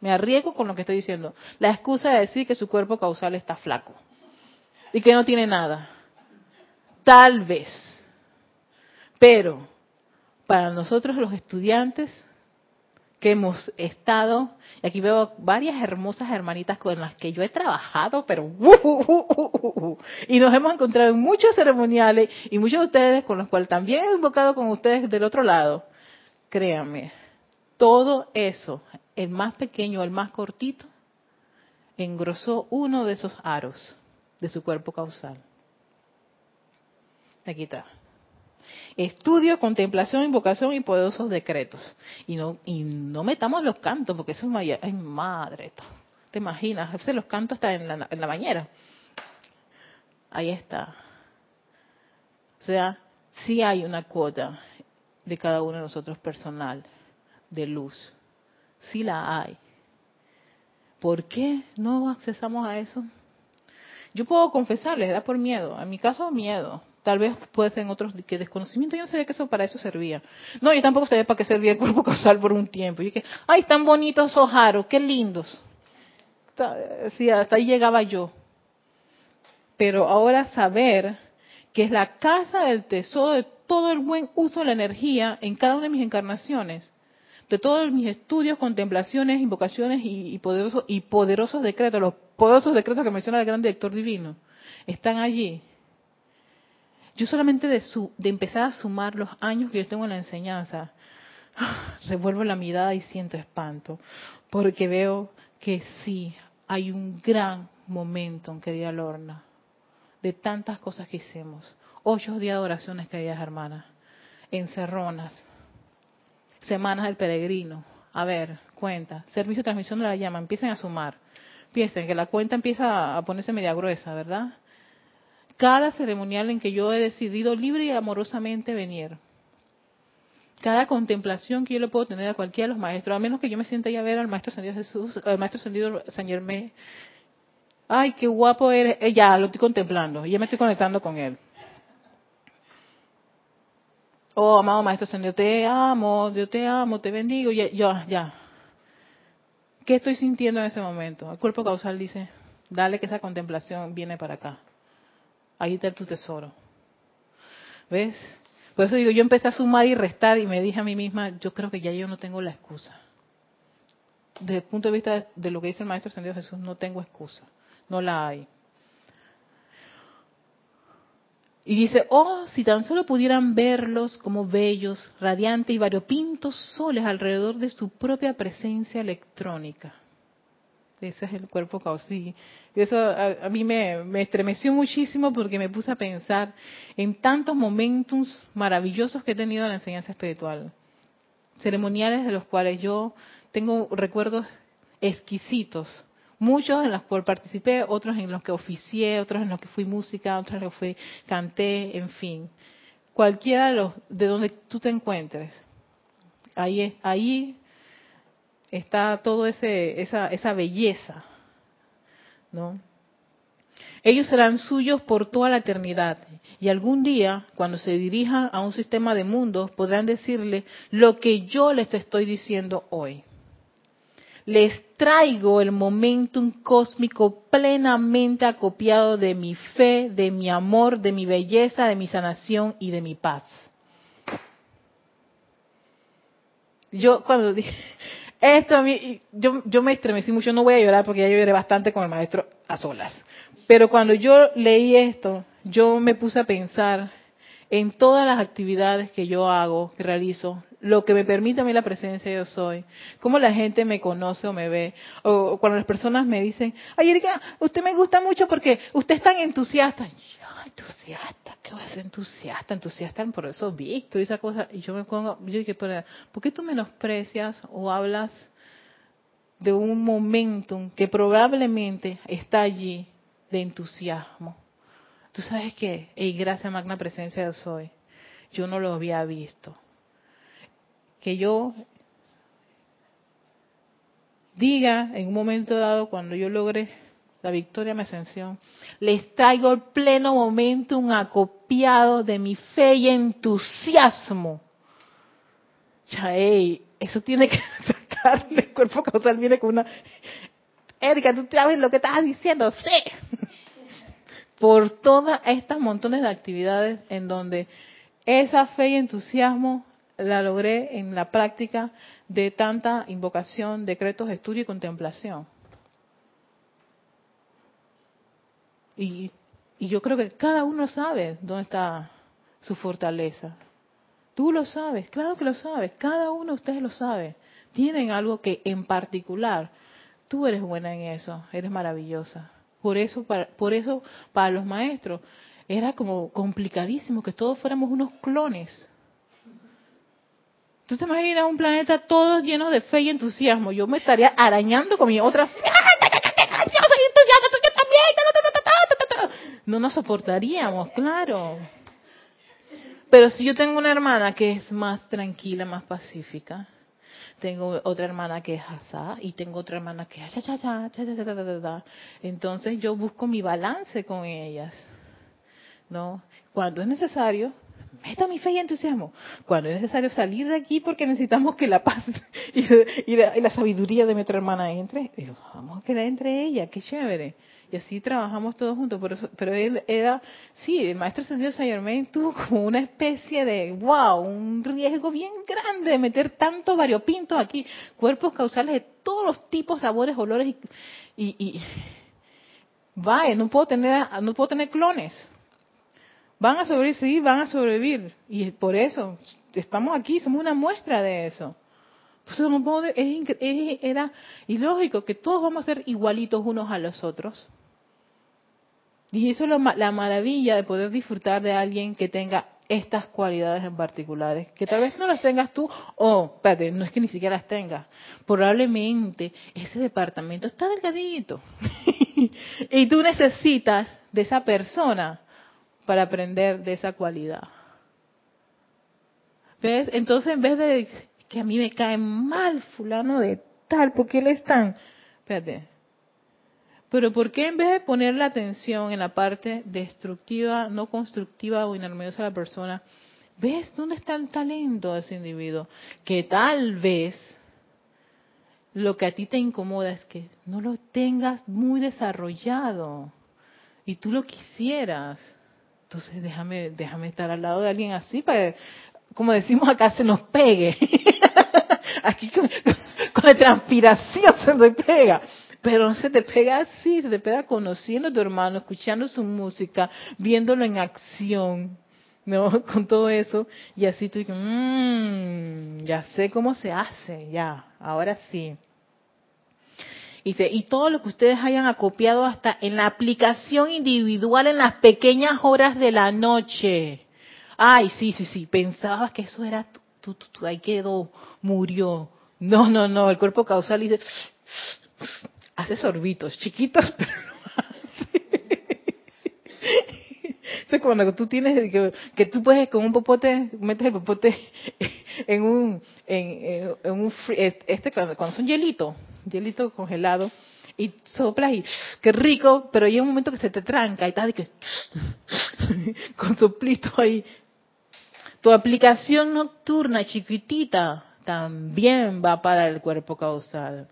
me arriesgo con lo que estoy diciendo, la excusa de decir que su cuerpo causal está flaco y que no tiene nada. Tal vez. Pero para nosotros los estudiantes que hemos estado, y aquí veo varias hermosas hermanitas con las que yo he trabajado, pero uh, uh, uh, y nos hemos encontrado en muchos ceremoniales y muchos de ustedes con los cuales también he invocado con ustedes del otro lado. Créanme, todo eso, el más pequeño, el más cortito, engrosó uno de esos aros de su cuerpo causal. Aquí está estudio, contemplación, invocación y poderosos decretos. Y no, y no metamos los cantos, porque eso es ay, madre. ¿Te imaginas? Hacer los cantos está en la, en la bañera. Ahí está. O sea, sí hay una cuota de cada uno de nosotros personal de luz. Sí la hay. ¿Por qué no accesamos a eso? Yo puedo confesarles, da por miedo. En mi caso, miedo. Tal vez puede ser otros que desconocimiento. Yo no sabía que eso para eso servía. No, yo tampoco sabía para qué servía el cuerpo <laughs> causal por un tiempo. Y dije, ay, tan bonitos esos aros, qué lindos. Sí, hasta ahí llegaba yo. Pero ahora saber que es la casa del tesoro de todo el buen uso de la energía en cada una de mis encarnaciones, de todos mis estudios, contemplaciones, invocaciones y, y, poderosos, y poderosos decretos, los poderosos decretos que menciona el gran director divino, están allí yo solamente de, de empezar a sumar los años que yo tengo en la enseñanza, <sighs> revuelvo la mirada y siento espanto, porque veo que sí, hay un gran momento, querida Lorna, de tantas cosas que hicimos. Ocho días de oraciones, queridas hermanas, encerronas, semanas del peregrino. A ver, cuenta, servicio de transmisión de la llama, empiecen a sumar. Piensen que la cuenta empieza a ponerse media gruesa, ¿verdad? Cada ceremonial en que yo he decidido libre y amorosamente venir. Cada contemplación que yo le puedo tener a cualquiera de los maestros, a menos que yo me sienta ya a ver al maestro San Jesús, al maestro Sendido San Germán. Ay, qué guapo eres. Eh, ya, lo estoy contemplando, ya me estoy conectando con él. Oh, amado maestro Sendido, te amo, yo te amo, te bendigo, ya, ya, ya. ¿Qué estoy sintiendo en ese momento? El cuerpo causal dice, dale que esa contemplación viene para acá ahí está tu tesoro. ¿Ves? Por eso digo, yo empecé a sumar y restar y me dije a mí misma, yo creo que ya yo no tengo la excusa. Desde el punto de vista de lo que dice el Maestro Ascendido Jesús, no tengo excusa. No la hay. Y dice, oh, si tan solo pudieran verlos como bellos, radiantes y variopintos soles alrededor de su propia presencia electrónica. Ese es el cuerpo causal. Y eso a, mí me, estremeció muchísimo porque me puse a pensar en tantos momentos maravillosos que he tenido en la enseñanza espiritual. Ceremoniales de los cuales yo tengo recuerdos exquisitos. Muchos en los cuales participé, otros en los que oficié, otros en los que fui música, otros en los que fui, canté, en fin. Cualquiera de, los, de donde tú te encuentres. Ahí, ahí está ese esa, esa belleza, ¿no? Ellos serán suyos por toda la eternidad y algún día, cuando se dirijan a un sistema de mundos, podrán decirle lo que yo les estoy diciendo hoy. Les traigo el momentum cósmico plenamente acopiado de mi fe, de mi amor, de mi belleza, de mi sanación y de mi paz. Yo cuando dije, esto a mí, yo, yo me estremecí mucho, no voy a llorar porque ya lloré bastante con el maestro a solas. Pero cuando yo leí esto, yo me puse a pensar en todas las actividades que yo hago, que realizo, lo que me permite a mí la presencia yo soy, cómo la gente me conoce o me ve, o cuando las personas me dicen, ay Erika, usted me gusta mucho porque usted es tan entusiasta. Yo, entusiasta, ¿qué voy a ser entusiasta? Entusiasta por eso Víctor y esa cosa. Y yo me pongo, yo dije, ¿por qué tú menosprecias o hablas de un momento que probablemente está allí de entusiasmo? Tú sabes que, y gracias magna presencia yo soy, yo no lo había visto. Que yo diga en un momento dado, cuando yo logre la victoria mi ascensión, les traigo el pleno momento un acopiado de mi fe y entusiasmo. Ya, eso tiene que <laughs> sacar el cuerpo causal, viene con una... Erika, tú sabes lo que estás diciendo, sí. Por todas estas montones de actividades en donde esa fe y entusiasmo la logré en la práctica de tanta invocación, decretos, estudio y contemplación. Y, yo creo que cada uno sabe dónde está su fortaleza. Tú lo sabes, claro que lo sabes, cada uno de ustedes lo sabe. Tienen algo que en particular, tú eres buena en eso, eres maravillosa. Por eso, para, por eso, para los maestros, era como complicadísimo que todos fuéramos unos clones. ¿Tú te imaginas un planeta todo lleno de fe y entusiasmo? Yo me estaría arañando con mi otra fe. Yo soy entusiasta, yo también. No nos soportaríamos, claro. Pero si yo tengo una hermana que es más tranquila, más pacífica, tengo otra hermana que es asá y tengo otra hermana que es entonces yo busco mi balance con ellas, ¿no? Cuando es necesario, Meta mi fe y entusiasmo. Cuando es necesario salir de aquí porque necesitamos que la paz <laughs> y, la, sabiduría de nuestra hermana entre, vamos a que la entre ella, qué chévere. Y así trabajamos todos juntos. Pero, pero él era, sí, el maestro Ascendido Saint Germain tuvo como una especie de, wow, un riesgo bien grande de meter tantos variopintos aquí, cuerpos causales de todos los tipos, sabores, olores y, y, y vaya, no puedo tener, no puedo tener clones Van a sobrevivir, sí, van a sobrevivir. Y por eso estamos aquí, somos una muestra de eso. Pues es, era ilógico que todos vamos a ser igualitos unos a los otros. Y eso es la maravilla de poder disfrutar de alguien que tenga estas cualidades en particulares, que tal vez no las tengas tú, o, espérate, no es que ni siquiera las tengas, probablemente ese departamento está delgadito <laughs> y tú necesitas de esa persona para aprender de esa cualidad. ¿Ves? Entonces, en vez de que a mí me cae mal fulano de tal, porque él es tan... Espérate. Pero ¿por qué en vez de poner la atención en la parte destructiva, no constructiva o inarmoniosa de la persona, ves dónde está el talento de ese individuo? Que tal vez lo que a ti te incomoda es que no lo tengas muy desarrollado y tú lo quisieras. Entonces déjame, déjame estar al lado de alguien así para, como decimos acá, se nos pegue. <laughs> Aquí con, la transpiración se te pega. Pero se te pega así, se te pega conociendo a tu hermano, escuchando su música, viéndolo en acción, ¿no? <laughs> Con todo eso. Y así tú dices, mmm, ya sé cómo se hace, ya, ahora sí. Dice, y todo lo que ustedes hayan acopiado hasta en la aplicación individual en las pequeñas horas de la noche. Ay, sí, sí, sí, pensabas que eso era, tú, tú, tú, ahí quedó, murió. No, no, no, el cuerpo causal dice, hace sorbitos, chiquitos, <laughs> pero no cuando tú tienes que, tú puedes con un popote metes el popote en un en, un este cuando son hielitos hielito congelado, y soplas y qué rico, pero hay un momento que se te tranca y estás que <laughs> con soplito ahí. Tu aplicación nocturna chiquitita también va para el cuerpo causal.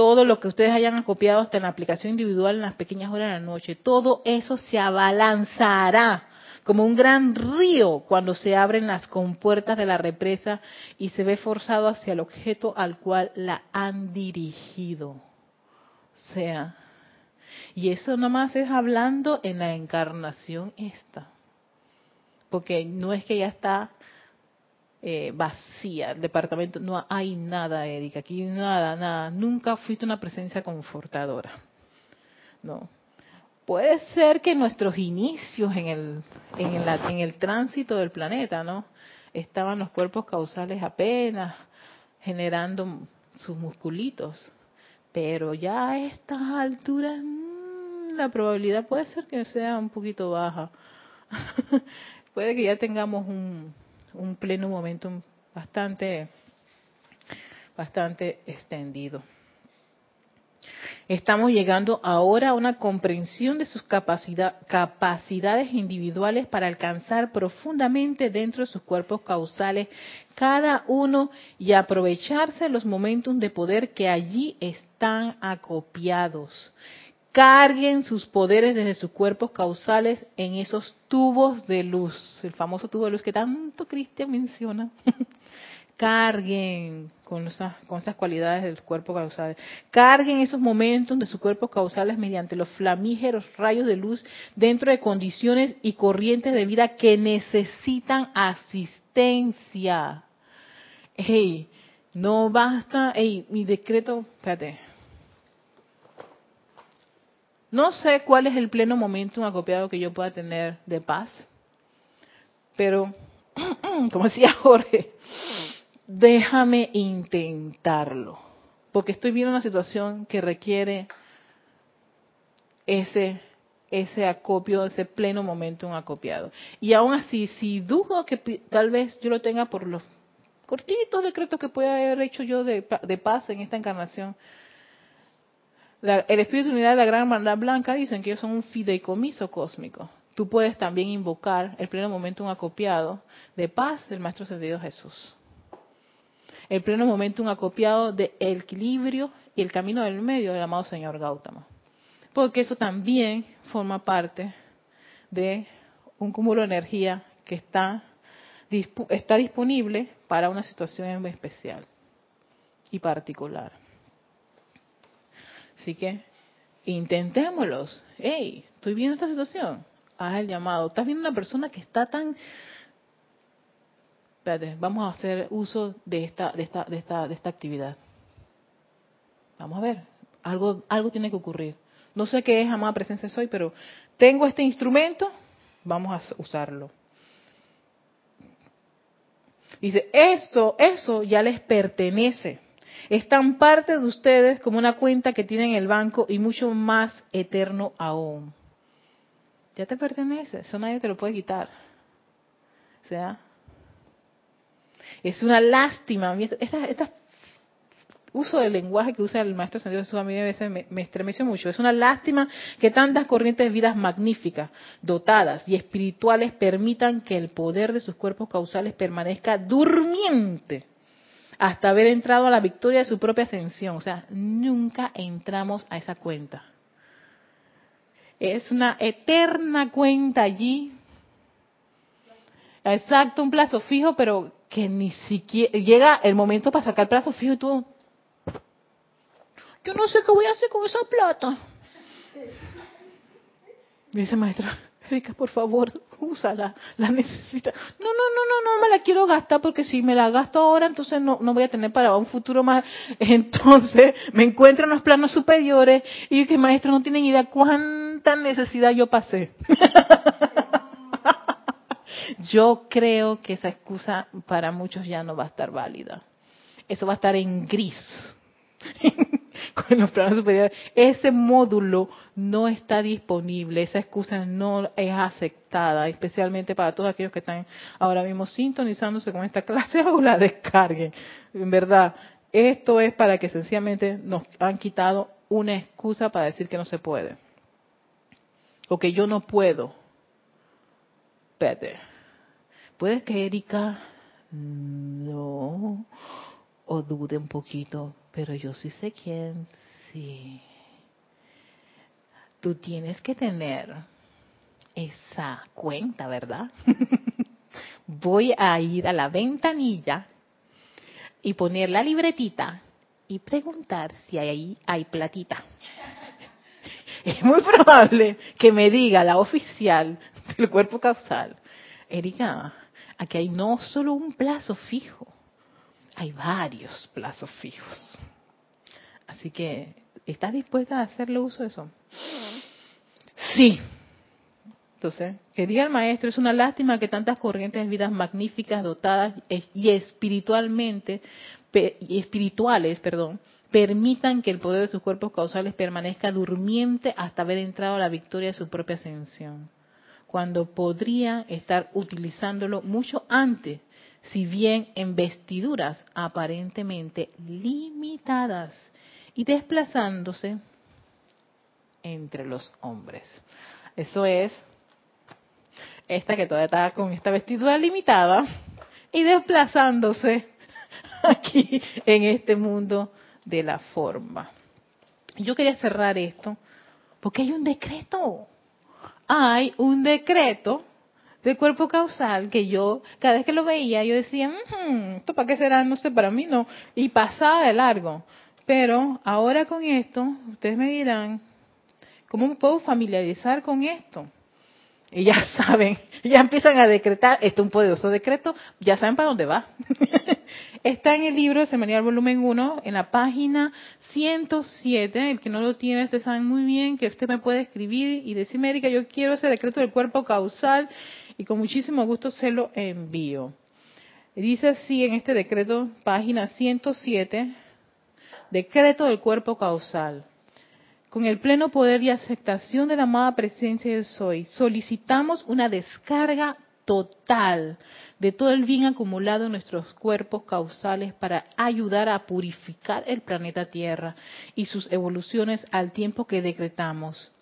Todo lo que ustedes hayan acopiado hasta en la aplicación individual en las pequeñas horas de la noche, todo eso se abalanzará como un gran río cuando se abren las compuertas de la represa y se ve forzado hacia el objeto al cual la han dirigido. O sea, y eso nomás es hablando en la encarnación esta. Porque no es que ya está eh, vacía el departamento, no hay nada, Erika, aquí nada, nada. Nunca fuiste una presencia confortadora. No, puede ser que nuestros inicios en el, en, el tránsito del planeta, ¿no? Estaban los cuerpos causales apenas generando sus musculitos. Pero ya a estas alturas mm, la probabilidad puede ser que sea un poquito baja. <laughs> puede que ya tengamos un, un pleno momento bastante, bastante extendido. Estamos llegando ahora a una comprensión de sus capacidades individuales para alcanzar profundamente dentro de sus cuerpos causales cada uno y aprovecharse los momentos de poder que allí están acopiados. Carguen sus poderes desde sus cuerpos causales en esos tubos de luz, el famoso tubo de luz que tanto Cristian menciona. <laughs> carguen con, esas, con estas cualidades del cuerpo causal. Carguen esos momentos de sus cuerpos causales mediante los flamígeros rayos de luz dentro de condiciones y corrientes de vida que necesitan asistencia. Hey, no basta, hey, mi decreto, espérate. No sé cuál es el pleno momento acopiado que yo pueda tener de paz, pero, <clears throat> como decía Jorge, déjame intentarlo, porque estoy viendo una situación que requiere ese ese acopio, ese pleno momento acopiado. Y aún así, si dudo que tal vez yo lo tenga por los cortitos decretos que pueda haber hecho yo de, paz en esta encarnación, el Espíritu de Unidad de la Gran Hermandad Blanca dicen que ellos son un fideicomiso cósmico. Tú puedes también invocar el pleno momento un acopiado de paz del Maestro Ascendido Jesús el pleno momentum acopiado de equilibrio y el camino del medio del amado señor Gautama. Porque eso también forma parte de un cúmulo de energía que está, está disponible para una situación especial y particular. Así que intentémoslos. Hey, estoy viendo esta situación. Haz el llamado. Estás viendo una persona que está tan espérate, vamos a hacer uso de esta, de esta, de esta, de esta actividad. Vamos a ver, algo, algo tiene que ocurrir. No sé qué es amada presencia soy, pero tengo este instrumento, vamos a usarlo. Dice, esto, eso ya les pertenece. Es tan parte de ustedes como una cuenta que tienen en el banco y mucho más eterno aún. Ya te pertenece, eso nadie te lo puede quitar. O sea, es una lástima. Este uso del lenguaje que usa el maestro Santiago Jesús a mí a veces me, me, estremeció mucho. Es una lástima que tantas corrientes de vidas magníficas, dotadas y espirituales permitan que el poder de sus cuerpos causales permanezca durmiente hasta haber entrado a la victoria de su propia ascensión. O sea, nunca entramos a esa cuenta. Es una eterna cuenta allí. Exacto, un plazo fijo, pero que ni siquiera llega el momento para sacar plazo fijo y tú, yo no sé qué voy a hacer con esa plata. dice maestra, Erika, por favor, úsala, la necesita. No, no, no, no, no me la quiero gastar porque si me la gasto ahora, entonces no, no voy a tener para un futuro más. <laughs> Entonces me encuentro en los planos superiores y que maestra no tienen idea cuánta necesidad yo pasé. <laughs> Yo creo que esa excusa para muchos ya no va a estar válida. Eso va a estar en gris. <laughs> <laughs> Con los planos superiores. Ese módulo no está disponible, esa excusa no es aceptada, especialmente para todos aquellos que están ahora mismo sintonizándose con esta <laughs> clase o la descarguen. En verdad, esto es para que sencillamente nos han quitado una excusa para decir que no se puede. O que yo no puedo. Espérate. Puede que Erika no o dude un poquito, pero yo sí sé quién sí. Tú tienes que tener esa cuenta, ¿verdad? <laughs> Voy a ir a la ventanilla y poner la libretita y preguntar si ahí hay platita. <laughs> Es muy probable que me diga la oficial del cuerpo causal, Erika, aquí hay no solo un plazo fijo, hay varios plazos fijos. Así que, ¿estás dispuesta a hacerle uso de eso? Sí. Entonces, que diga el maestro, es una lástima que tantas corrientes de vidas magníficas, dotadas y espiritualmente, y espirituales, perdón, permitan que el poder de sus cuerpos causales permanezca durmiente hasta haber entrado a la victoria de su propia ascensión cuando podría estar utilizándolo mucho antes, si bien en vestiduras aparentemente limitadas y desplazándose entre los hombres. Eso es esta que todavía está con esta vestidura limitada y desplazándose <laughs> aquí en este mundo de la forma. Yo quería cerrar esto porque hay un decreto. Hay un decreto del cuerpo causal que yo, cada vez que lo veía, yo decía, ¿esto para qué será? No sé, para mí no. Y pasaba de largo. Pero ahora con esto, ustedes me dirán, ¿cómo me puedo familiarizar con esto? Y ya <laughs> saben, ya empiezan a decretar, este es un poderoso decreto, ya saben para dónde va. <laughs> Está en el libro de Semanial Volumen 1, en la página 107. El que no lo tiene, ustedes saben muy bien que usted me puede escribir y decirme, Erika, yo quiero ese decreto del cuerpo causal y con muchísimo gusto se lo envío. Dice así en este decreto, página 107, decreto del cuerpo causal con el pleno poder y aceptación de la amada presencia de Soy, solicitamos una descarga total de todo el bien acumulado en nuestros cuerpos causales para ayudar a purificar el planeta Tierra y sus evoluciones al tiempo que decretamos.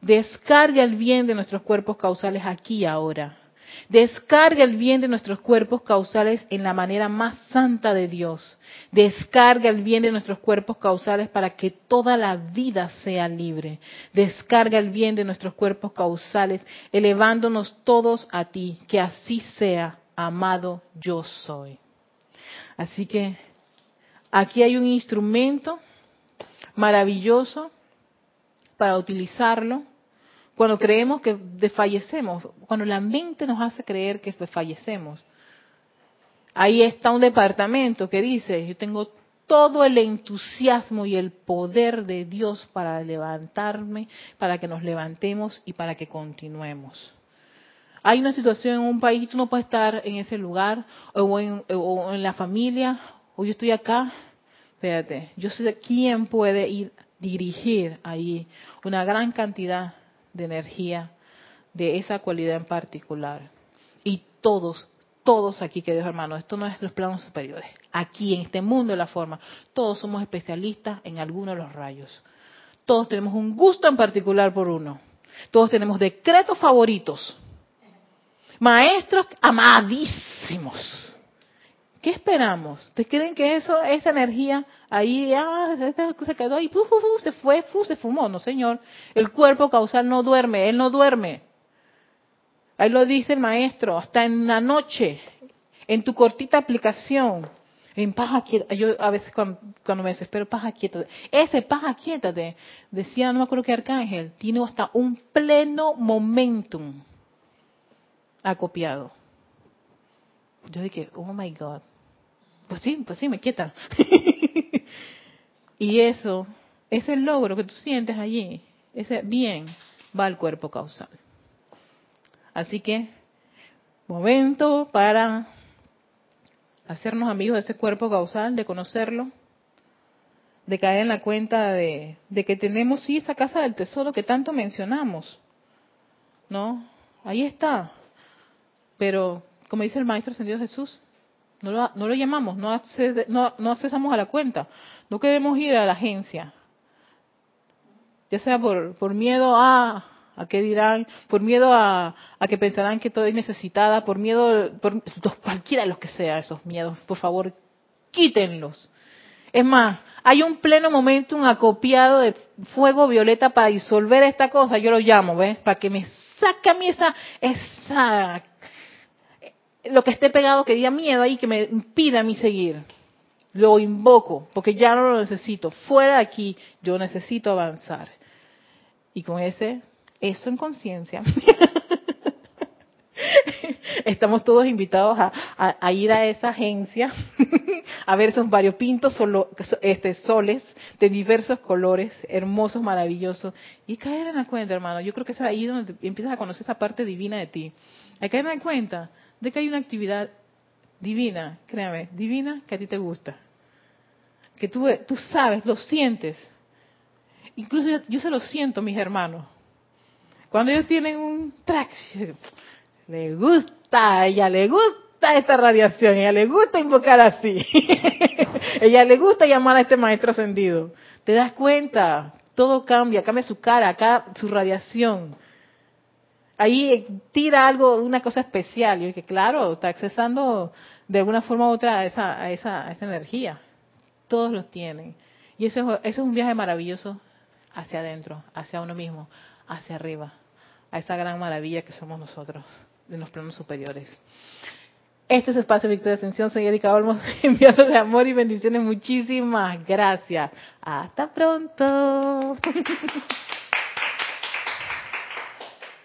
Descarga el bien de nuestros cuerpos causales aquí y ahora. Descarga el bien de nuestros cuerpos causales en la manera más santa de Dios. Descarga el bien de nuestros cuerpos causales para que toda la vida sea libre. Descarga el bien de nuestros cuerpos causales, elevándonos todos a ti. Que así sea, amado yo soy. Así que aquí hay un instrumento maravilloso para utilizarlo cuando creemos que desfallecemos, cuando la mente nos hace creer que desfallecemos. Ahí está un departamento que dice, yo tengo todo el entusiasmo y el poder de Dios para levantarme, para que nos levantemos y para que continuemos. Hay una situación en un país tú no puedes estar en ese lugar o en, o en la familia o yo estoy acá. Espérate, yo sé quién puede ir dirigir ahí una gran cantidad de energía de esa cualidad en particular. Y todos, todos aquí, queridos hermanos, esto no es los planos superiores, aquí en este mundo de la forma, todos somos especialistas en alguno de los rayos. Todos tenemos un gusto en particular por uno. Todos tenemos decretos favoritos. Maestros amadísimos. ¿Qué esperamos? ¿Ustedes creen que eso, esa energía ahí, ah, se quedó ahí, se fue, se fumó? No, señor. El cuerpo causal no duerme, él no duerme. Ahí lo dice el maestro, hasta en la noche, en tu cortita aplicación, en paja quieta. Yo a veces cuando, me desespero, paja quieta. Ese paja quieta, decía, no me acuerdo qué arcángel, tiene hasta un pleno momentum acopiado. Yo dije, oh my God. Pues sí, pues sí, me quieta. <laughs> y eso, ese logro que tú sientes allí, ese bien, va al cuerpo causal. Así que, momento para hacernos amigos de ese cuerpo causal, de conocerlo, de caer en la cuenta de, de que tenemos sí esa casa del tesoro que tanto mencionamos. ¿No? Ahí está. Pero, como dice el Maestro Ascendido Jesús, no lo, no lo llamamos, no, no, accesamos a la cuenta. No queremos ir a la agencia. Ya sea por, por miedo a, a qué dirán, por miedo a, a que pensarán que estoy necesitada, por miedo, por <laughs> cualquiera de los que sea esos miedos, por favor, quítenlos. Es más, hay un pleno momento, un acopiado de fuego violeta para disolver esta cosa, yo lo llamo, ¿ves? Para que me saque a mí esa, esa lo que esté pegado que diga miedo ahí, que me impida a mí seguir. Lo invoco, porque ya no lo necesito. Fuera de aquí, yo necesito avanzar. Y con ese, eso en conciencia, <laughs> estamos todos invitados a, ir a esa agencia, <laughs> a ver esos variopintos solo, este, soles de diversos colores, hermosos, maravillosos, y caer en la cuenta, hermano. Yo creo que es ahí donde empiezas a conocer esa parte divina de ti. Hay que caer en la cuenta de que hay una actividad divina, créame, divina que a ti te gusta. Que tú, tú sabes, lo sientes. Incluso yo, se lo siento, mis hermanos. Cuando ellos tienen un track, le gusta, ella le gusta esta radiación, ella le gusta invocar así, <laughs> ella le gusta llamar a este maestro ascendido. ¿Te das cuenta? Todo cambia, cambia su cara, acá su radiación. Ahí tira algo, una cosa especial. Y que claro, está accesando de alguna forma u otra a esa, a esa, esa energía. Todos los tienen. Y eso, eso es un viaje maravilloso hacia adentro, hacia uno mismo, hacia arriba, a esa gran maravilla que somos nosotros, de los planos superiores. Este es Espacio Victoria Ascensión. Soy Erika Olmos, <laughs> de amor y bendiciones. Muchísimas gracias. Hasta pronto. <laughs>